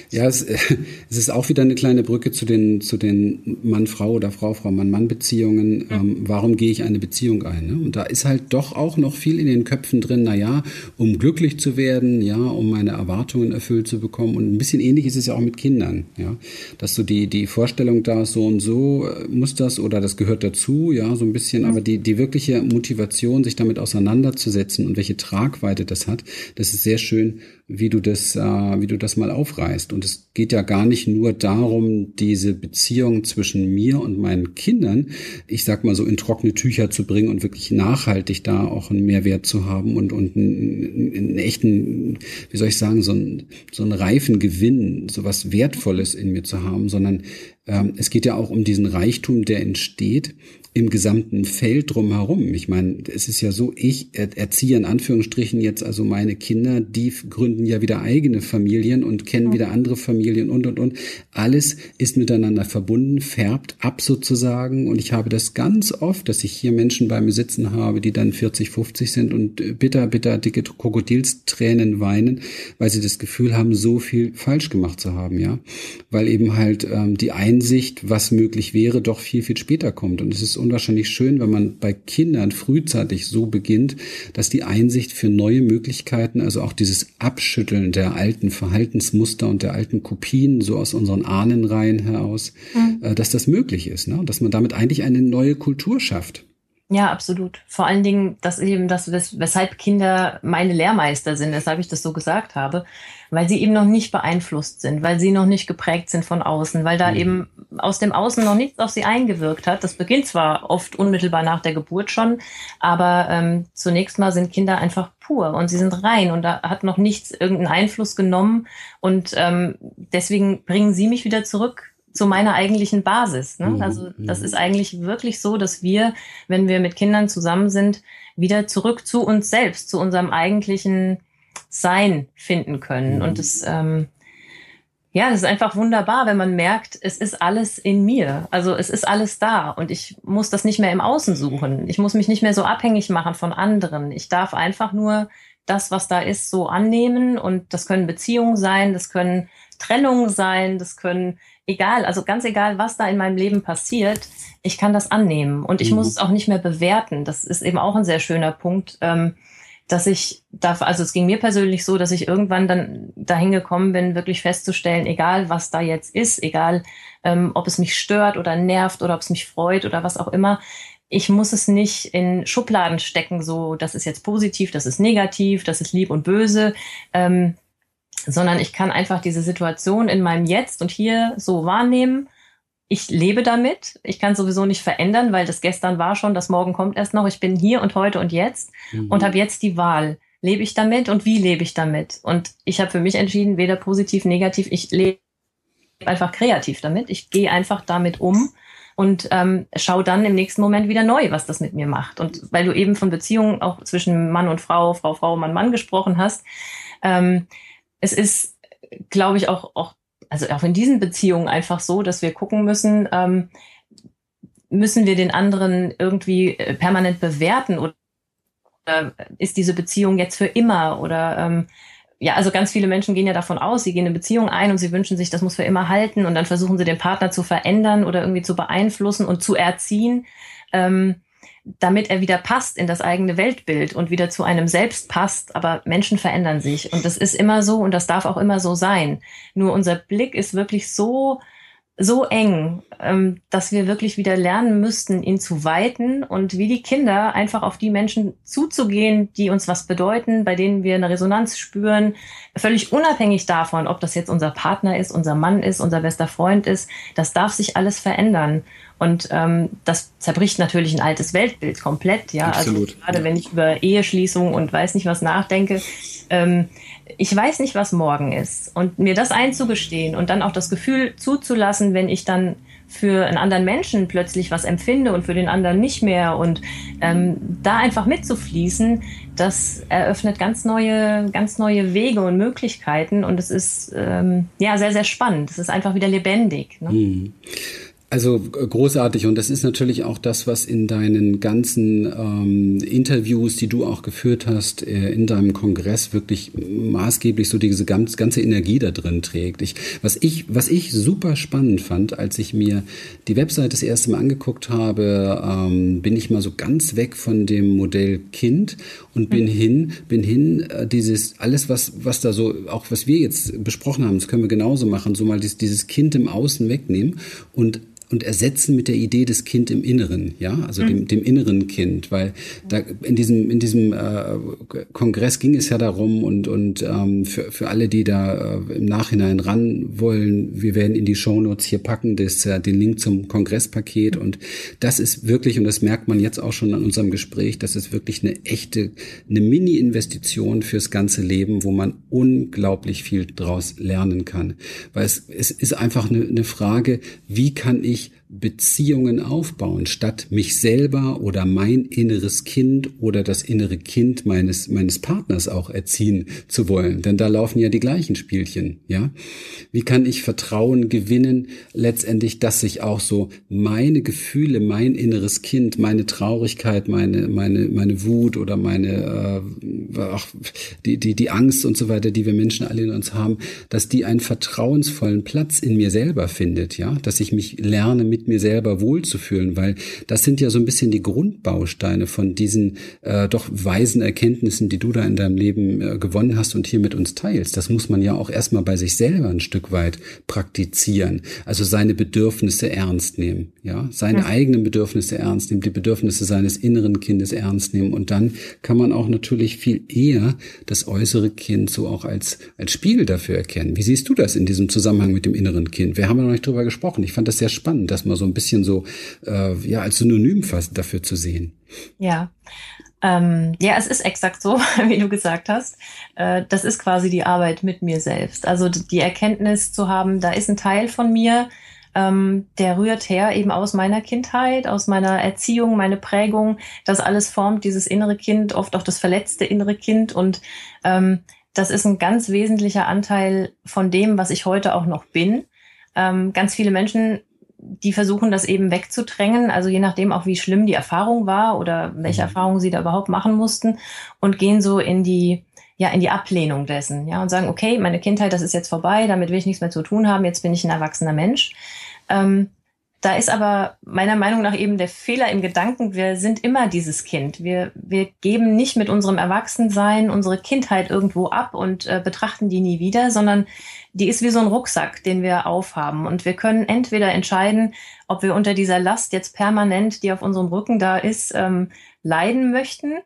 Ja, es, es, ist auch wieder eine kleine Brücke zu den, zu den Mann-Frau oder Frau-Frau, Mann-Mann-Beziehungen. Mhm. Ähm, warum gehe ich eine Beziehung ein? Ne? Und da ist halt doch auch noch viel in den Köpfen drin, na ja, um glücklich zu werden, ja, um meine Erwartungen erfüllt zu bekommen. Und ein bisschen ähnlich ist es ja auch mit Kindern, ja. Dass so die, die Vorstellung da so und so äh, muss das oder das gehört dazu, ja, so ein bisschen. Mhm. Aber die, die wirkliche Motivation, sich damit auseinanderzusetzen und welche Tragweite das hat, das ist sehr schön wie du das, äh, wie du das mal aufreißt. Und es geht ja gar nicht nur darum, diese Beziehung zwischen mir und meinen Kindern, ich sag mal so in trockene Tücher zu bringen und wirklich nachhaltig da auch einen Mehrwert zu haben und, und einen, einen echten, wie soll ich sagen, so einen, so einen reifen Gewinn, so was Wertvolles in mir zu haben, sondern ähm, es geht ja auch um diesen Reichtum, der entsteht im gesamten Feld drumherum. Ich meine, es ist ja so, ich erziehe in Anführungsstrichen jetzt also meine Kinder, die gründen ja wieder eigene Familien und kennen wieder andere Familien und, und, und. Alles ist miteinander verbunden, färbt ab sozusagen. Und ich habe das ganz oft, dass ich hier Menschen bei mir sitzen habe, die dann 40, 50 sind und bitter, bitter dicke Krokodilstränen weinen, weil sie das Gefühl haben, so viel falsch gemacht zu haben, ja. Weil eben halt ähm, die Einsicht, was möglich wäre, doch viel, viel später kommt. Und es ist unwahrscheinlich schön, wenn man bei Kindern frühzeitig so beginnt, dass die Einsicht für neue Möglichkeiten, also auch dieses Abschütteln der alten Verhaltensmuster und der alten Kopien, so aus unseren Ahnenreihen heraus, mhm. dass das möglich ist, ne? dass man damit eigentlich eine neue Kultur schafft.
Ja, absolut. Vor allen Dingen, dass eben das, weshalb Kinder meine Lehrmeister sind, weshalb ich das so gesagt habe, weil sie eben noch nicht beeinflusst sind, weil sie noch nicht geprägt sind von außen, weil da mhm. eben aus dem Außen noch nichts auf sie eingewirkt hat. Das beginnt zwar oft unmittelbar nach der Geburt schon, aber ähm, zunächst mal sind Kinder einfach pur und sie sind rein und da hat noch nichts irgendeinen Einfluss genommen und ähm, deswegen bringen sie mich wieder zurück zu meiner eigentlichen Basis. Ne? Mhm. Also das ist eigentlich wirklich so, dass wir, wenn wir mit Kindern zusammen sind, wieder zurück zu uns selbst, zu unserem eigentlichen Sein finden können. Mhm. Und das, ähm, ja, das ist einfach wunderbar, wenn man merkt, es ist alles in mir. Also es ist alles da und ich muss das nicht mehr im Außen suchen. Ich muss mich nicht mehr so abhängig machen von anderen. Ich darf einfach nur das, was da ist, so annehmen und das können Beziehungen sein, das können Trennungen sein, das können egal, also ganz egal, was da in meinem Leben passiert, ich kann das annehmen und ich mhm. muss es auch nicht mehr bewerten. Das ist eben auch ein sehr schöner Punkt. Ähm, dass ich darf, also es ging mir persönlich so, dass ich irgendwann dann dahin gekommen bin, wirklich festzustellen, egal was da jetzt ist, egal ähm, ob es mich stört oder nervt oder ob es mich freut oder was auch immer, ich muss es nicht in Schubladen stecken, so das ist jetzt positiv, das ist negativ, das ist lieb und böse, ähm, sondern ich kann einfach diese Situation in meinem Jetzt und hier so wahrnehmen ich lebe damit. Ich kann sowieso nicht verändern, weil das gestern war schon, das morgen kommt erst noch. Ich bin hier und heute und jetzt mhm. und habe jetzt die Wahl. Lebe ich damit und wie lebe ich damit? Und ich habe für mich entschieden, weder positiv, negativ. Ich lebe einfach kreativ damit. Ich gehe einfach damit um und ähm, schaue dann im nächsten Moment wieder neu, was das mit mir macht. Und weil du eben von Beziehungen auch zwischen Mann und Frau, Frau, Frau, Mann, Mann gesprochen hast, ähm, es ist, glaube ich, auch, auch also auch in diesen Beziehungen einfach so, dass wir gucken müssen, ähm, müssen wir den anderen irgendwie äh, permanent bewerten oder ist diese Beziehung jetzt für immer oder ähm, ja, also ganz viele Menschen gehen ja davon aus, sie gehen eine Beziehung ein und sie wünschen sich, das muss für immer halten und dann versuchen sie den Partner zu verändern oder irgendwie zu beeinflussen und zu erziehen. Ähm, damit er wieder passt in das eigene Weltbild und wieder zu einem selbst passt. Aber Menschen verändern sich und das ist immer so und das darf auch immer so sein. Nur unser Blick ist wirklich so so eng, ähm, dass wir wirklich wieder lernen müssten, ihn zu weiten und wie die Kinder einfach auf die Menschen zuzugehen, die uns was bedeuten, bei denen wir eine Resonanz spüren, völlig unabhängig davon, ob das jetzt unser Partner ist, unser Mann ist, unser bester Freund ist. Das darf sich alles verändern. Und ähm, das zerbricht natürlich ein altes Weltbild komplett, ja. Also Absolut. Also gerade ja. wenn ich über Eheschließung und weiß nicht was nachdenke, ähm, ich weiß nicht, was morgen ist. Und mir das einzugestehen und dann auch das Gefühl zuzulassen, wenn ich dann für einen anderen Menschen plötzlich was empfinde und für den anderen nicht mehr und ähm, da einfach mitzufließen, das eröffnet ganz neue, ganz neue Wege und Möglichkeiten und es ist ähm, ja sehr, sehr spannend. Es ist einfach wieder lebendig. Ne? Mhm.
Also großartig und das ist natürlich auch das, was in deinen ganzen ähm, Interviews, die du auch geführt hast, äh, in deinem Kongress wirklich maßgeblich so diese ganz, ganze Energie da drin trägt. Ich, was ich, was ich super spannend fand, als ich mir die Website das erste Mal angeguckt habe, ähm, bin ich mal so ganz weg von dem Modell Kind und bin mhm. hin, bin hin, äh, dieses alles, was, was da so, auch was wir jetzt besprochen haben, das können wir genauso machen, so mal dieses, dieses Kind im Außen wegnehmen und und ersetzen mit der Idee des Kind im Inneren, ja, also mhm. dem, dem inneren Kind, weil da in diesem in diesem äh, Kongress ging es ja darum und und ähm, für für alle, die da äh, im Nachhinein ran wollen, wir werden in die Shownotes hier packen, das äh, den Link zum Kongresspaket mhm. und das ist wirklich und das merkt man jetzt auch schon an unserem Gespräch, das ist wirklich eine echte eine Mini-Investition fürs ganze Leben, wo man unglaublich viel draus lernen kann, weil es es ist einfach eine, eine Frage, wie kann ich Beziehungen aufbauen, statt mich selber oder mein inneres Kind oder das innere Kind meines, meines Partners auch erziehen zu wollen. Denn da laufen ja die gleichen Spielchen, ja. Wie kann ich Vertrauen gewinnen, letztendlich, dass sich auch so meine Gefühle, mein inneres Kind, meine Traurigkeit, meine, meine, meine Wut oder meine, äh, ach, die, die, die Angst und so weiter, die wir Menschen alle in uns haben, dass die einen vertrauensvollen Platz in mir selber findet, ja. Dass ich mich lerne, mit mit mir selber wohlzufühlen, weil das sind ja so ein bisschen die Grundbausteine von diesen äh, doch weisen Erkenntnissen, die du da in deinem Leben äh, gewonnen hast und hier mit uns teilst. Das muss man ja auch erstmal bei sich selber ein Stück weit praktizieren. Also seine Bedürfnisse ernst nehmen, ja, seine ja. eigenen Bedürfnisse ernst nehmen, die Bedürfnisse seines inneren Kindes ernst nehmen und dann kann man auch natürlich viel eher das äußere Kind so auch als als Spiegel dafür erkennen. Wie siehst du das in diesem Zusammenhang mit dem inneren Kind? Wir haben ja noch nicht drüber gesprochen. Ich fand das sehr spannend, dass man so ein bisschen so äh, ja als Synonym fast dafür zu sehen.
Ja. Ähm, ja, es ist exakt so, wie du gesagt hast. Äh, das ist quasi die Arbeit mit mir selbst. Also die Erkenntnis zu haben, da ist ein Teil von mir, ähm, der rührt her eben aus meiner Kindheit, aus meiner Erziehung, meine Prägung. Das alles formt dieses innere Kind, oft auch das verletzte innere Kind. Und ähm, das ist ein ganz wesentlicher Anteil von dem, was ich heute auch noch bin. Ähm, ganz viele Menschen, die versuchen das eben wegzudrängen, also je nachdem auch, wie schlimm die Erfahrung war oder welche mhm. Erfahrungen sie da überhaupt machen mussten und gehen so in die ja in die Ablehnung dessen, ja und sagen, okay, meine Kindheit, das ist jetzt vorbei, damit will ich nichts mehr zu tun haben, jetzt bin ich ein erwachsener Mensch. Ähm, da ist aber meiner Meinung nach eben der Fehler im Gedanken, wir sind immer dieses Kind. Wir, wir geben nicht mit unserem Erwachsensein unsere Kindheit irgendwo ab und äh, betrachten die nie wieder, sondern die ist wie so ein Rucksack, den wir aufhaben. Und wir können entweder entscheiden, ob wir unter dieser Last jetzt permanent, die auf unserem Rücken da ist, ähm, leiden möchten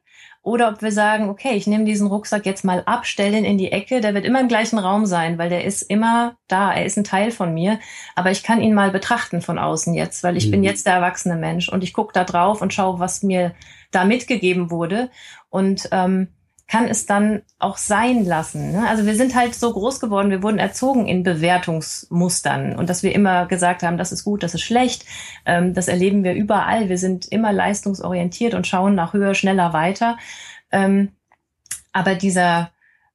oder ob wir sagen, okay, ich nehme diesen Rucksack jetzt mal ab, stelle ihn in die Ecke, der wird immer im gleichen Raum sein, weil der ist immer da, er ist ein Teil von mir, aber ich kann ihn mal betrachten von außen jetzt, weil ich mhm. bin jetzt der erwachsene Mensch und ich gucke da drauf und schaue, was mir da mitgegeben wurde und ähm, kann es dann auch sein lassen. Ne? Also wir sind halt so groß geworden, wir wurden erzogen in Bewertungsmustern und dass wir immer gesagt haben, das ist gut, das ist schlecht. Ähm, das erleben wir überall. Wir sind immer leistungsorientiert und schauen nach höher, schneller weiter. Ähm, aber dieser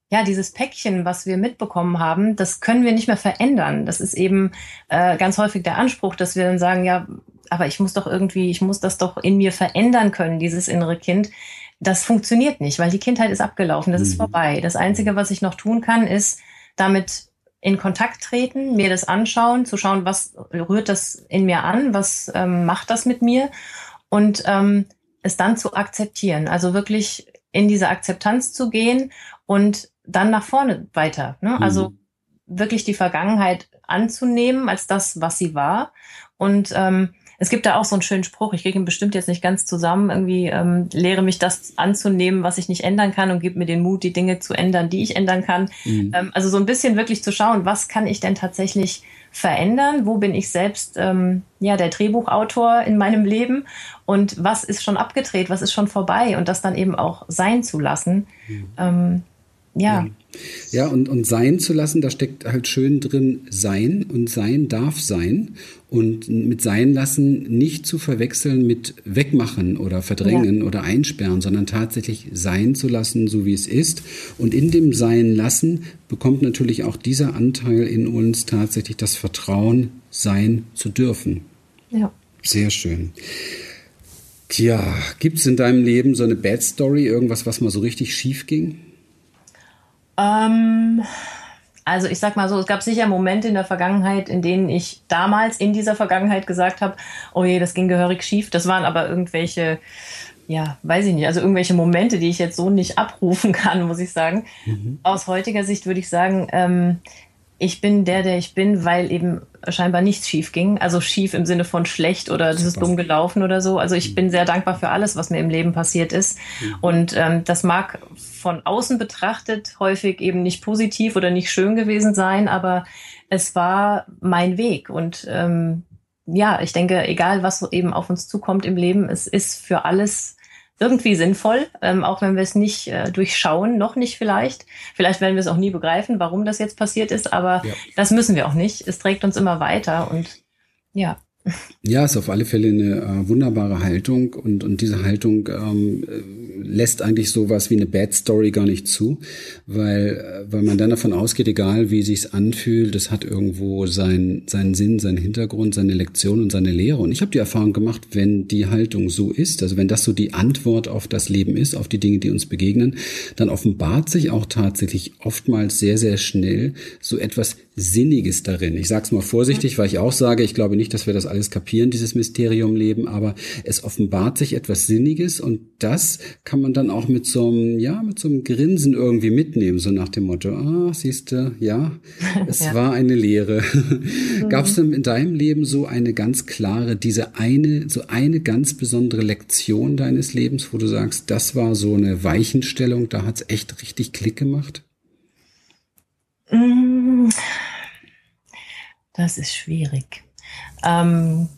ja, dieses Päckchen, was wir mitbekommen haben, das können wir nicht mehr verändern. Das ist eben äh, ganz häufig der Anspruch, dass wir dann sagen, ja, aber ich muss doch irgendwie, ich muss das doch in mir verändern können, dieses innere Kind. Das funktioniert nicht, weil die Kindheit ist abgelaufen, das mhm. ist vorbei. Das Einzige, was ich noch tun kann, ist damit in Kontakt treten, mir das anschauen, zu schauen, was rührt das in mir an, was ähm, macht das mit mir und ähm, es dann zu akzeptieren. Also wirklich in diese Akzeptanz zu gehen und dann nach vorne weiter. Ne? Also mhm. wirklich die Vergangenheit anzunehmen als das, was sie war und ähm, es gibt da auch so einen schönen Spruch, ich kriege ihn bestimmt jetzt nicht ganz zusammen, irgendwie ähm, lehre mich das anzunehmen, was ich nicht ändern kann und gib mir den Mut, die Dinge zu ändern, die ich ändern kann. Mhm. Ähm, also so ein bisschen wirklich zu schauen, was kann ich denn tatsächlich verändern? Wo bin ich selbst ähm, ja der Drehbuchautor in meinem Leben? Und was ist schon abgedreht, was ist schon vorbei? Und das dann eben auch sein zu lassen. Mhm. Ja.
Ja, und, und sein zu lassen, da steckt halt schön drin sein und sein darf sein. Und mit sein lassen nicht zu verwechseln mit wegmachen oder verdrängen ja. oder einsperren, sondern tatsächlich sein zu lassen, so wie es ist. Und in dem Sein lassen bekommt natürlich auch dieser Anteil in uns tatsächlich das Vertrauen, sein zu dürfen. Ja. Sehr schön. Tja, gibt es in deinem Leben so eine Bad Story, irgendwas, was mal so richtig schief ging?
Ähm, also ich sag mal so, es gab sicher Momente in der Vergangenheit, in denen ich damals in dieser Vergangenheit gesagt habe, oh je, das ging gehörig schief. Das waren aber irgendwelche, ja, weiß ich nicht, also irgendwelche Momente, die ich jetzt so nicht abrufen kann, muss ich sagen. Mhm. Aus heutiger Sicht würde ich sagen, ähm, ich bin der, der ich bin, weil eben scheinbar nichts schief ging. Also schief im Sinne von schlecht oder das ist dumm gelaufen oder so. Also ich mhm. bin sehr dankbar für alles, was mir im Leben passiert ist. Mhm. Und ähm, das mag von außen betrachtet häufig eben nicht positiv oder nicht schön gewesen sein, aber es war mein Weg. Und ähm, ja, ich denke, egal was eben auf uns zukommt im Leben, es ist für alles irgendwie sinnvoll, ähm, auch wenn wir es nicht äh, durchschauen, noch nicht vielleicht. Vielleicht werden wir es auch nie begreifen, warum das jetzt passiert ist, aber ja. das müssen wir auch nicht. Es trägt uns immer weiter und ja.
Ja, ist auf alle Fälle eine äh, wunderbare Haltung und, und diese Haltung ähm, lässt eigentlich sowas wie eine Bad Story gar nicht zu, weil, äh, weil man dann davon ausgeht, egal wie sich's anfühlt, das hat irgendwo sein, seinen Sinn, seinen Hintergrund, seine Lektion und seine Lehre. Und ich habe die Erfahrung gemacht, wenn die Haltung so ist, also wenn das so die Antwort auf das Leben ist, auf die Dinge, die uns begegnen, dann offenbart sich auch tatsächlich oftmals sehr, sehr schnell so etwas Sinniges darin. Ich sage es mal vorsichtig, weil ich auch sage, ich glaube nicht, dass wir das alles kapieren, dieses Mysterium Leben, aber es offenbart sich etwas Sinniges und das kann man dann auch mit so einem, ja, mit so einem Grinsen irgendwie mitnehmen, so nach dem Motto, ah, siehst du, ja, es ja. war eine Lehre. Mhm. Gab es denn in deinem Leben so eine ganz klare, diese eine, so eine ganz besondere Lektion deines Lebens, wo du sagst, das war so eine Weichenstellung, da hat's echt richtig Klick gemacht?
Mm. Das ist schwierig. Ähm,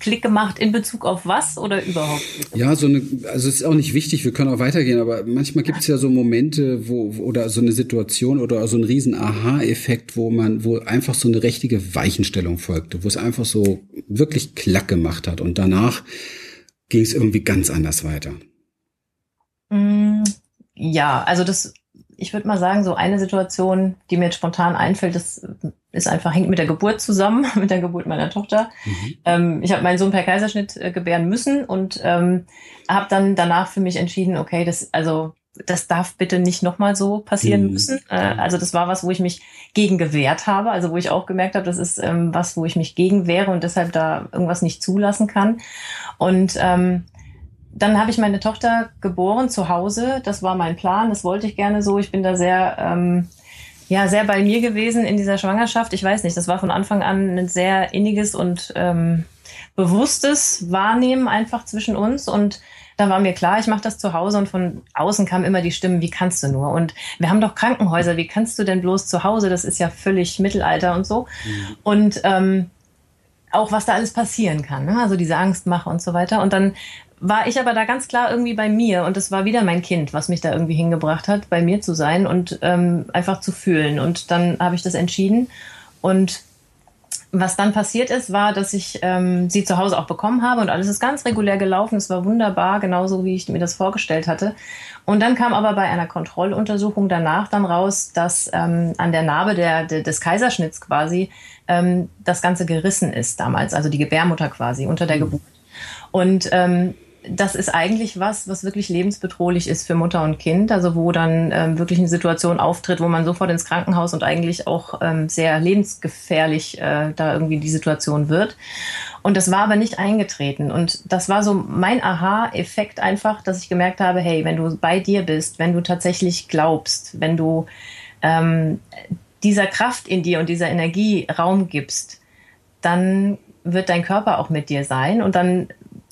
Klick gemacht in Bezug auf was oder überhaupt?
Ja, so eine, also es ist auch nicht wichtig, wir können auch weitergehen, aber manchmal gibt es ja so Momente, wo, oder so eine Situation oder so ein riesen Aha-Effekt, wo man, wo einfach so eine richtige Weichenstellung folgte, wo es einfach so wirklich Klack gemacht hat und danach ging es irgendwie ganz anders weiter.
Mm, ja, also das ich würde mal sagen, so eine Situation, die mir jetzt spontan einfällt, das ist einfach, hängt mit der Geburt zusammen, mit der Geburt meiner Tochter. Mhm. Ähm, ich habe meinen Sohn per Kaiserschnitt äh, gebären müssen und ähm, habe dann danach für mich entschieden, okay, das, also das darf bitte nicht nochmal so passieren mhm. müssen. Äh, also das war was, wo ich mich gegen gewehrt habe, also wo ich auch gemerkt habe, das ist ähm, was, wo ich mich gegen wehre und deshalb da irgendwas nicht zulassen kann. Und ähm, dann habe ich meine Tochter geboren zu Hause. Das war mein Plan. Das wollte ich gerne so. Ich bin da sehr, ähm, ja, sehr bei mir gewesen in dieser Schwangerschaft. Ich weiß nicht, das war von Anfang an ein sehr inniges und ähm, bewusstes Wahrnehmen einfach zwischen uns. Und da war mir klar, ich mache das zu Hause und von außen kamen immer die Stimmen, wie kannst du nur? Und wir haben doch Krankenhäuser, wie kannst du denn bloß zu Hause? Das ist ja völlig Mittelalter und so. Mhm. Und ähm, auch was da alles passieren kann, ne? also diese Angstmache und so weiter. Und dann war ich aber da ganz klar irgendwie bei mir und es war wieder mein Kind, was mich da irgendwie hingebracht hat, bei mir zu sein und ähm, einfach zu fühlen. Und dann habe ich das entschieden. Und was dann passiert ist, war, dass ich ähm, sie zu Hause auch bekommen habe und alles ist ganz regulär gelaufen. Es war wunderbar, genauso wie ich mir das vorgestellt hatte. Und dann kam aber bei einer Kontrolluntersuchung danach dann raus, dass ähm, an der Narbe der, der, des Kaiserschnitts quasi ähm, das Ganze gerissen ist damals, also die Gebärmutter quasi unter der mhm. Geburt. Und ähm, das ist eigentlich was, was wirklich lebensbedrohlich ist für Mutter und Kind. Also wo dann ähm, wirklich eine Situation auftritt, wo man sofort ins Krankenhaus und eigentlich auch ähm, sehr lebensgefährlich äh, da irgendwie die Situation wird. Und das war aber nicht eingetreten. Und das war so mein Aha-Effekt einfach, dass ich gemerkt habe, hey, wenn du bei dir bist, wenn du tatsächlich glaubst, wenn du ähm, dieser Kraft in dir und dieser Energie Raum gibst, dann wird dein Körper auch mit dir sein und dann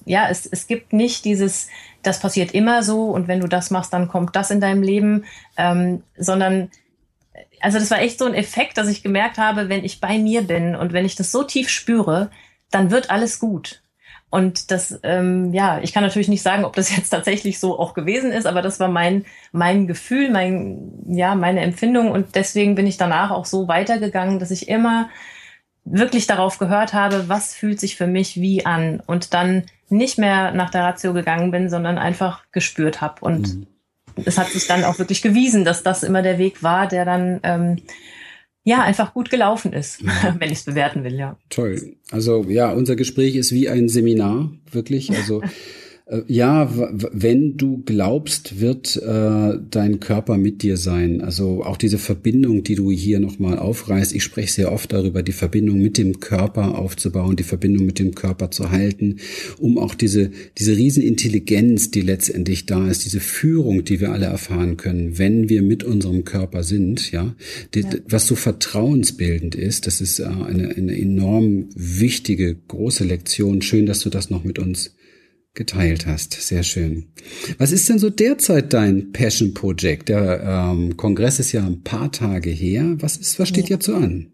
ja, es, es gibt nicht dieses, das passiert immer so und wenn du das machst, dann kommt das in deinem Leben, ähm, sondern also das war echt so ein Effekt, dass ich gemerkt habe, wenn ich bei mir bin und wenn ich das so tief spüre, dann wird alles gut. Und das, ähm, ja, ich kann natürlich nicht sagen, ob das jetzt tatsächlich so auch gewesen ist, aber das war mein, mein Gefühl, mein, ja, meine Empfindung. Und deswegen bin ich danach auch so weitergegangen, dass ich immer wirklich darauf gehört habe, was fühlt sich für mich wie an und dann nicht mehr nach der Ratio gegangen bin, sondern einfach gespürt habe. Und mhm. es hat sich dann auch wirklich gewiesen, dass das immer der Weg war, der dann ähm, ja einfach gut gelaufen ist, wenn ich es bewerten will, ja.
Toll. Also ja, unser Gespräch ist wie ein Seminar, wirklich. Also ja, wenn du glaubst, wird äh, dein Körper mit dir sein. Also auch diese Verbindung, die du hier nochmal aufreißt. Ich spreche sehr oft darüber, die Verbindung mit dem Körper aufzubauen, die Verbindung mit dem Körper zu halten, um auch diese, diese Riesenintelligenz, die letztendlich da ist, diese Führung, die wir alle erfahren können, wenn wir mit unserem Körper sind, ja, die, ja. was so vertrauensbildend ist, das ist äh, eine, eine enorm wichtige, große Lektion. Schön, dass du das noch mit uns geteilt hast. Sehr schön. Was ist denn so derzeit dein Passion Project? Der ähm, Kongress ist ja ein paar Tage her. Was ist, was steht jetzt so an?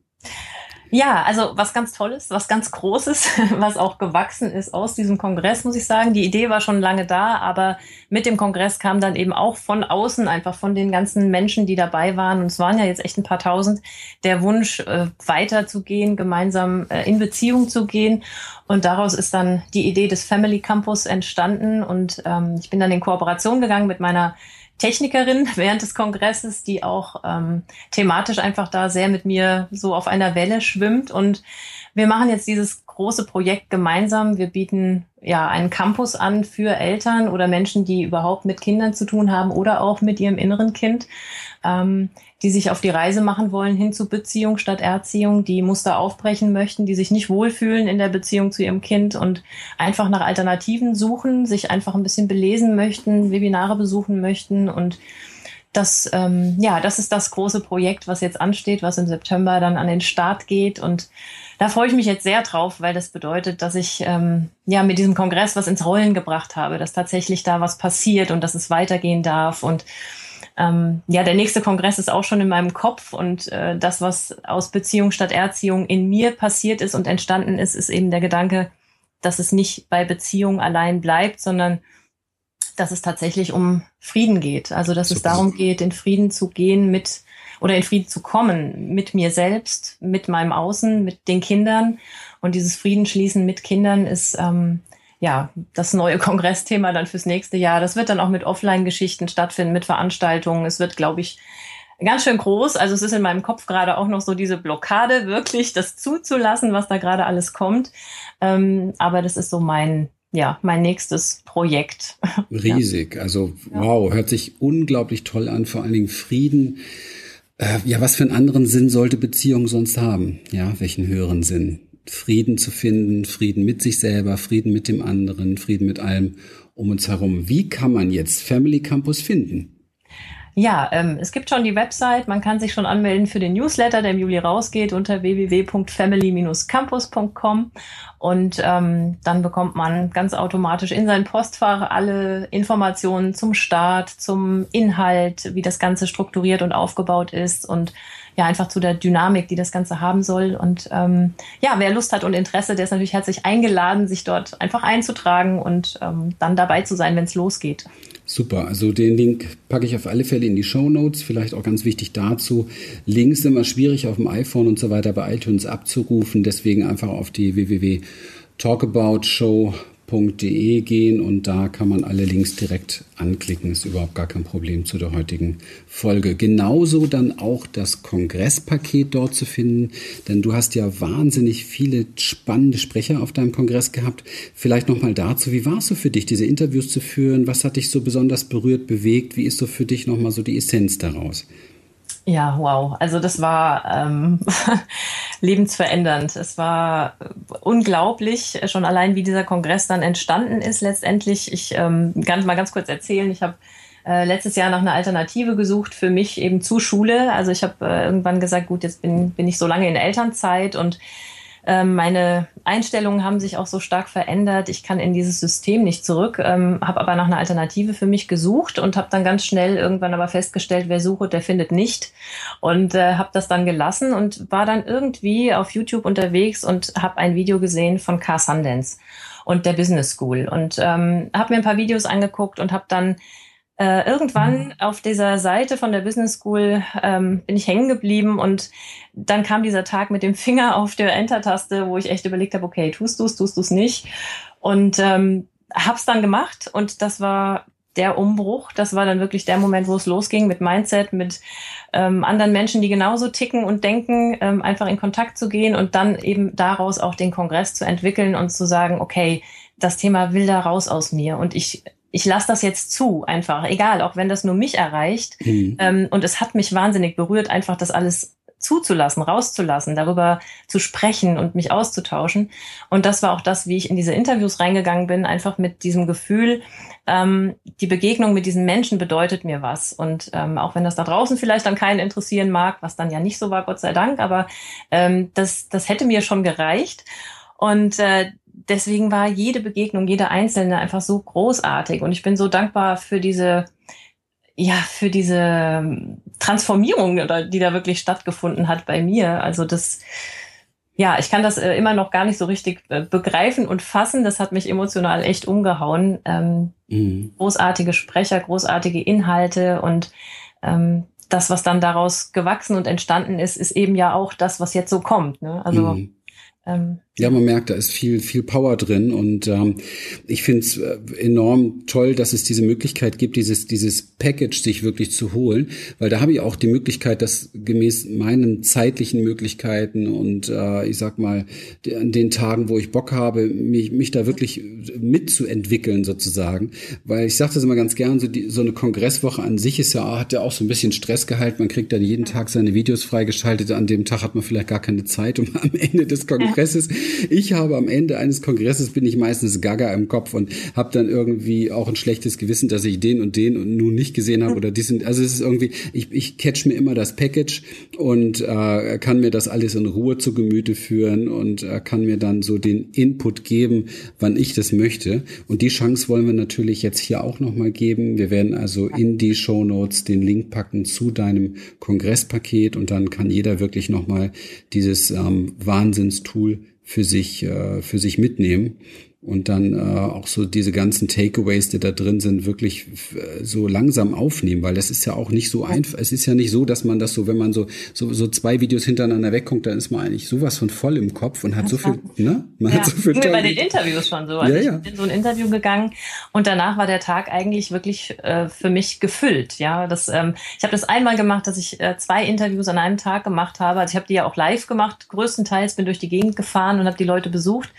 Ja, also was ganz Tolles, was ganz Großes, was auch gewachsen ist aus diesem Kongress, muss ich sagen. Die Idee war schon lange da, aber mit dem Kongress kam dann eben auch von außen, einfach von den ganzen Menschen, die dabei waren, und es waren ja jetzt echt ein paar tausend, der Wunsch, äh, weiterzugehen, gemeinsam äh, in Beziehung zu gehen. Und daraus ist dann die Idee des Family Campus entstanden. Und ähm, ich bin dann in Kooperation gegangen mit meiner Technikerin während des Kongresses, die auch ähm, thematisch einfach da sehr mit mir so auf einer Welle schwimmt. Und wir machen jetzt dieses große Projekt gemeinsam. Wir bieten ja einen Campus an für Eltern oder Menschen, die überhaupt mit Kindern zu tun haben oder auch mit ihrem inneren Kind. Ähm, die sich auf die Reise machen wollen hin zu Beziehung statt Erziehung, die Muster aufbrechen möchten, die sich nicht wohlfühlen in der Beziehung zu ihrem Kind und einfach nach Alternativen suchen, sich einfach ein bisschen belesen möchten, Webinare besuchen möchten. Und das, ähm, ja, das ist das große Projekt, was jetzt ansteht, was im September dann an den Start geht. Und da freue ich mich jetzt sehr drauf, weil das bedeutet, dass ich ähm, ja mit diesem Kongress was ins Rollen gebracht habe, dass tatsächlich da was passiert und dass es weitergehen darf. Und ähm, ja, der nächste Kongress ist auch schon in meinem Kopf und äh, das, was aus Beziehung statt Erziehung in mir passiert ist und entstanden ist, ist eben der Gedanke, dass es nicht bei Beziehung allein bleibt, sondern dass es tatsächlich um Frieden geht. Also dass Super. es darum geht, in Frieden zu gehen mit oder in Frieden zu kommen mit mir selbst, mit meinem Außen, mit den Kindern. Und dieses Frieden schließen mit Kindern ist ähm, ja, das neue Kongressthema dann fürs nächste Jahr. Das wird dann auch mit Offline-Geschichten stattfinden, mit Veranstaltungen. Es wird, glaube ich, ganz schön groß. Also es ist in meinem Kopf gerade auch noch so diese Blockade, wirklich das zuzulassen, was da gerade alles kommt. Ähm, aber das ist so mein, ja, mein nächstes Projekt.
Riesig. Ja. Also wow, hört sich unglaublich toll an. Vor allen Dingen Frieden. Äh, ja, was für einen anderen Sinn sollte Beziehung sonst haben? Ja, welchen höheren Sinn? Frieden zu finden, Frieden mit sich selber, Frieden mit dem anderen, Frieden mit allem um uns herum. Wie kann man jetzt Family Campus finden?
Ja, ähm, es gibt schon die Website. Man kann sich schon anmelden für den Newsletter, der im Juli rausgeht, unter www.family-campus.com. Und ähm, dann bekommt man ganz automatisch in sein Postfach alle Informationen zum Start, zum Inhalt, wie das Ganze strukturiert und aufgebaut ist und ja, einfach zu der Dynamik, die das Ganze haben soll. Und ähm, ja, wer Lust hat und Interesse, der ist natürlich herzlich eingeladen, sich dort einfach einzutragen und ähm, dann dabei zu sein, wenn es losgeht.
Super, also den Link packe ich auf alle Fälle in die Show Notes. Vielleicht auch ganz wichtig dazu. Links sind immer schwierig auf dem iPhone und so weiter bei iTunes abzurufen. Deswegen einfach auf die www.talkaboutshow.com www.ftf.de gehen und da kann man alle Links direkt anklicken. Ist überhaupt gar kein Problem zu der heutigen Folge. Genauso dann auch das Kongresspaket dort zu finden, denn du hast ja wahnsinnig viele spannende Sprecher auf deinem Kongress gehabt. Vielleicht nochmal dazu, wie war es so für dich, diese Interviews zu führen? Was hat dich so besonders berührt, bewegt? Wie ist so für dich nochmal so die Essenz daraus?
Ja, wow. Also das war ähm, lebensverändernd. Es war unglaublich, schon allein wie dieser Kongress dann entstanden ist letztendlich. Ich ähm, kann mal ganz kurz erzählen. Ich habe äh, letztes Jahr nach einer Alternative gesucht für mich eben zu Schule. Also ich habe äh, irgendwann gesagt, gut, jetzt bin, bin ich so lange in Elternzeit und ähm, meine Einstellungen haben sich auch so stark verändert. Ich kann in dieses System nicht zurück, ähm, habe aber nach einer Alternative für mich gesucht und habe dann ganz schnell irgendwann aber festgestellt, wer sucht, der findet nicht. Und äh, habe das dann gelassen und war dann irgendwie auf YouTube unterwegs und habe ein Video gesehen von Car Sundance und der Business School und ähm, habe mir ein paar Videos angeguckt und habe dann äh, irgendwann mhm. auf dieser Seite von der Business School ähm, bin ich hängen geblieben und dann kam dieser Tag mit dem Finger auf der Enter-Taste, wo ich echt überlegt habe, okay, tust du's, tust du's nicht und ähm, hab's dann gemacht und das war der Umbruch. Das war dann wirklich der Moment, wo es losging mit Mindset, mit ähm, anderen Menschen, die genauso ticken und denken, ähm, einfach in Kontakt zu gehen und dann eben daraus auch den Kongress zu entwickeln und zu sagen, okay, das Thema will da raus aus mir und ich ich lasse das jetzt zu, einfach, egal, auch wenn das nur mich erreicht. Mhm. Ähm, und es hat mich wahnsinnig berührt, einfach das alles zuzulassen, rauszulassen, darüber zu sprechen und mich auszutauschen. Und das war auch das, wie ich in diese Interviews reingegangen bin, einfach mit diesem Gefühl, ähm, die Begegnung mit diesen Menschen bedeutet mir was. Und ähm, auch wenn das da draußen vielleicht dann keinen interessieren mag, was dann ja nicht so war, Gott sei Dank, aber ähm, das, das hätte mir schon gereicht. Und äh, deswegen war jede Begegnung, jede einzelne einfach so großartig. Und ich bin so dankbar für diese, ja, für diese Transformierung, die da wirklich stattgefunden hat bei mir. Also das, ja, ich kann das äh, immer noch gar nicht so richtig äh, begreifen und fassen. Das hat mich emotional echt umgehauen. Ähm, mhm. Großartige Sprecher, großartige Inhalte und ähm, das, was dann daraus gewachsen und entstanden ist, ist eben ja auch das, was jetzt so kommt. Ne? Also mhm.
ähm, ja, man merkt, da ist viel, viel Power drin und ähm, ich finde es äh, enorm toll, dass es diese Möglichkeit gibt, dieses, dieses Package sich wirklich zu holen, weil da habe ich auch die Möglichkeit, das gemäß meinen zeitlichen Möglichkeiten und äh, ich sag mal, an den Tagen, wo ich Bock habe, mich, mich da wirklich mitzuentwickeln sozusagen, weil ich sage das immer ganz gern, so, die, so eine Kongresswoche an sich ist ja, hat ja auch so ein bisschen Stressgehalt, man kriegt dann jeden Tag seine Videos freigeschaltet, an dem Tag hat man vielleicht gar keine Zeit, um am Ende des Kongresses ich habe am Ende eines Kongresses bin ich meistens gaga im Kopf und habe dann irgendwie auch ein schlechtes Gewissen, dass ich den und den und nun nicht gesehen habe oder die sind, also es ist irgendwie, ich, ich catch mir immer das Package und äh, kann mir das alles in Ruhe zu Gemüte führen und äh, kann mir dann so den Input geben, wann ich das möchte. Und die Chance wollen wir natürlich jetzt hier auch nochmal geben. Wir werden also in die Show Notes den Link packen zu deinem Kongresspaket und dann kann jeder wirklich nochmal dieses ähm, Wahnsinnstool für sich, äh, für sich mitnehmen. Und dann äh, auch so diese ganzen Takeaways, die da drin sind, wirklich äh, so langsam aufnehmen, weil das ist ja auch nicht so einfach. Es ist ja nicht so, dass man das so, wenn man so so, so zwei Videos hintereinander wegguckt, dann ist man eigentlich sowas von voll im Kopf und hat so viel, ne? Man
ja.
hat so viel.
Mir bei den Interviews schon so. Also
ja, ja.
Ich bin in so ein Interview gegangen und danach war der Tag eigentlich wirklich äh, für mich gefüllt. Ja, das, ähm, ich habe das einmal gemacht, dass ich äh, zwei Interviews an einem Tag gemacht habe. Also ich habe die ja auch live gemacht, größtenteils bin durch die Gegend gefahren und habe die Leute besucht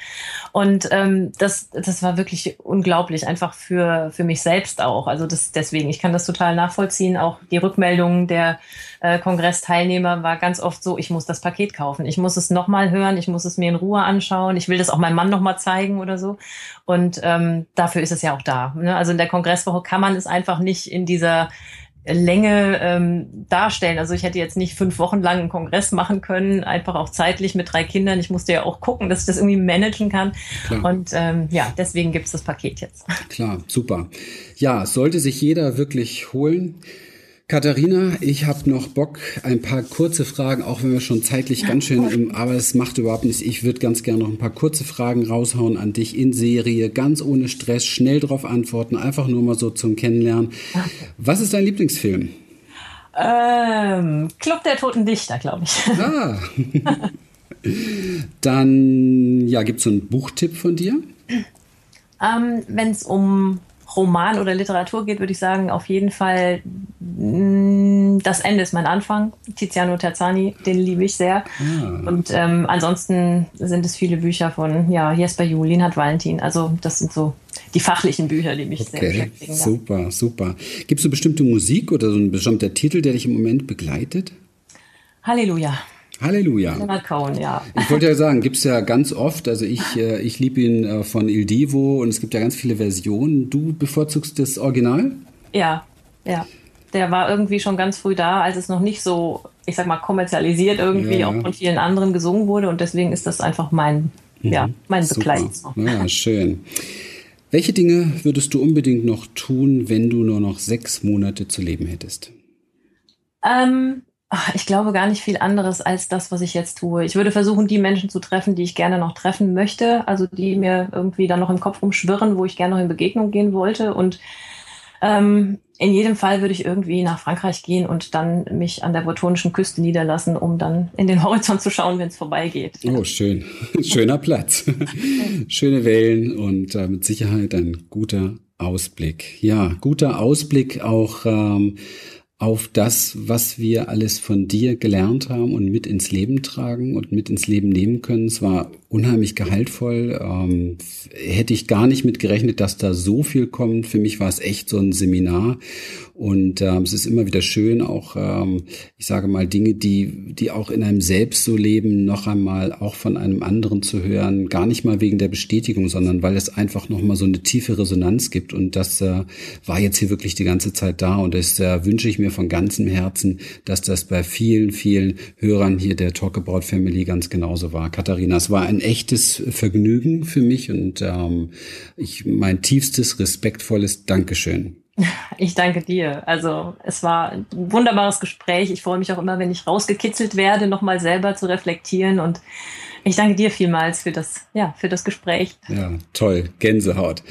und ähm, das, das war wirklich unglaublich, einfach für, für mich selbst auch. Also das, deswegen, ich kann das total nachvollziehen. Auch die Rückmeldungen der äh, Kongressteilnehmer war ganz oft so, ich muss das Paket kaufen. Ich muss es nochmal hören, ich muss es mir in Ruhe anschauen, ich will das auch meinem Mann nochmal zeigen oder so. Und ähm, dafür ist es ja auch da. Ne? Also in der Kongresswoche kann man es einfach nicht in dieser Länge ähm, darstellen. Also ich hätte jetzt nicht fünf Wochen lang einen Kongress machen können, einfach auch zeitlich mit drei Kindern. Ich musste ja auch gucken, dass ich das irgendwie managen kann. Klar. Und ähm, ja, deswegen gibt's das Paket jetzt.
Klar, super. Ja, sollte sich jeder wirklich holen. Katharina, ich habe noch Bock, ein paar kurze Fragen, auch wenn wir schon zeitlich ganz schön im, aber es macht überhaupt nichts. Ich würde ganz gerne noch ein paar kurze Fragen raushauen an dich in Serie, ganz ohne Stress, schnell darauf antworten, einfach nur mal so zum Kennenlernen. Was ist dein Lieblingsfilm?
Ähm, Club der Toten Dichter, glaube ich.
Ah. Dann, ja, gibt es so einen Buchtipp von dir?
Ähm, wenn es um Roman oder Literatur geht, würde ich sagen, auf jeden Fall das Ende ist mein Anfang. Tiziano Terzani, den liebe ich sehr. Ah. Und ähm, ansonsten sind es viele Bücher von ja, Jesper Juhl, Linhard Valentin. Also das sind so die fachlichen Bücher, die mich okay. sehr beschäftigen.
Super, super. Gibt es eine bestimmte Musik oder so ein bestimmter Titel, der dich im Moment begleitet?
Halleluja.
Halleluja.
Cohen, ja.
Ich wollte ja sagen, gibt's ja ganz oft. Also ich, äh, ich liebe ihn äh, von Il Divo und es gibt ja ganz viele Versionen. Du bevorzugst das Original?
Ja, ja. Der war irgendwie schon ganz früh da, als es noch nicht so, ich sag mal, kommerzialisiert irgendwie ja, auch von vielen anderen gesungen wurde und deswegen ist das einfach mein, mhm. ja, mein Begleiter.
Ja, schön. Welche Dinge würdest du unbedingt noch tun, wenn du nur noch sechs Monate zu leben hättest?
Ähm, ich glaube gar nicht viel anderes als das, was ich jetzt tue. Ich würde versuchen, die Menschen zu treffen, die ich gerne noch treffen möchte, also die mir irgendwie dann noch im Kopf rumschwirren, wo ich gerne noch in Begegnung gehen wollte. Und ähm, in jedem Fall würde ich irgendwie nach Frankreich gehen und dann mich an der bretonischen Küste niederlassen, um dann in den Horizont zu schauen, wenn es vorbeigeht.
Oh, schön. Schöner Platz. Schöne Wellen und äh, mit Sicherheit ein guter Ausblick. Ja, guter Ausblick auch. Ähm, auf das, was wir alles von dir gelernt haben und mit ins Leben tragen und mit ins Leben nehmen können. Es war unheimlich gehaltvoll. Ähm, hätte ich gar nicht mit gerechnet, dass da so viel kommt. Für mich war es echt so ein Seminar. Und ähm, es ist immer wieder schön, auch, ähm, ich sage mal, Dinge, die, die auch in einem selbst so leben, noch einmal auch von einem anderen zu hören. Gar nicht mal wegen der Bestätigung, sondern weil es einfach nochmal so eine tiefe Resonanz gibt. Und das äh, war jetzt hier wirklich die ganze Zeit da. Und das äh, wünsche ich mir von ganzem Herzen, dass das bei vielen, vielen Hörern hier der Talk About Family ganz genauso war. Katharina, es war ein echtes Vergnügen für mich und ähm, ich mein tiefstes, respektvolles Dankeschön.
Ich danke dir. Also es war ein wunderbares Gespräch. Ich freue mich auch immer, wenn ich rausgekitzelt werde, nochmal selber zu reflektieren. Und ich danke dir vielmals für das, ja, für das Gespräch.
Ja, toll. Gänsehaut.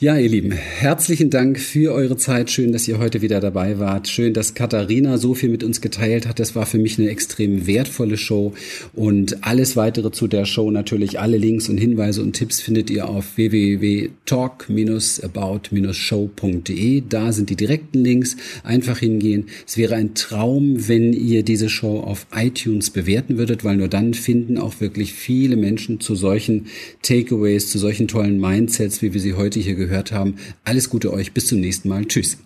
Ja, ihr Lieben, herzlichen Dank für eure Zeit. Schön, dass ihr heute wieder dabei wart. Schön, dass Katharina so viel mit uns geteilt hat. Das war für mich eine extrem wertvolle Show. Und alles weitere zu der Show, natürlich alle Links und Hinweise und Tipps findet ihr auf www.talk-about-show.de. Da sind die direkten Links. Einfach hingehen. Es wäre ein Traum, wenn ihr diese Show auf iTunes bewerten würdet, weil nur dann finden auch wirklich viele Menschen zu solchen Takeaways, zu solchen tollen Mindsets, wie wir sie heute hier gehört haben. Alles Gute euch, bis zum nächsten Mal. Tschüss.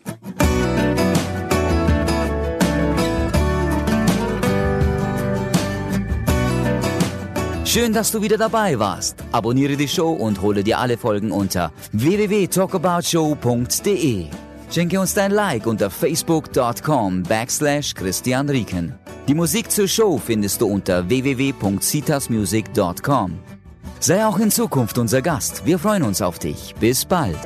Schön, dass du wieder dabei warst. Abonniere die Show und hole dir alle Folgen unter www.talkaboutshow.de. Schenke uns dein Like unter facebook.com backslash Christian Rieken. Die Musik zur Show findest du unter www.citasmusic.com. Sei auch in Zukunft unser Gast. Wir freuen uns auf dich. Bis bald.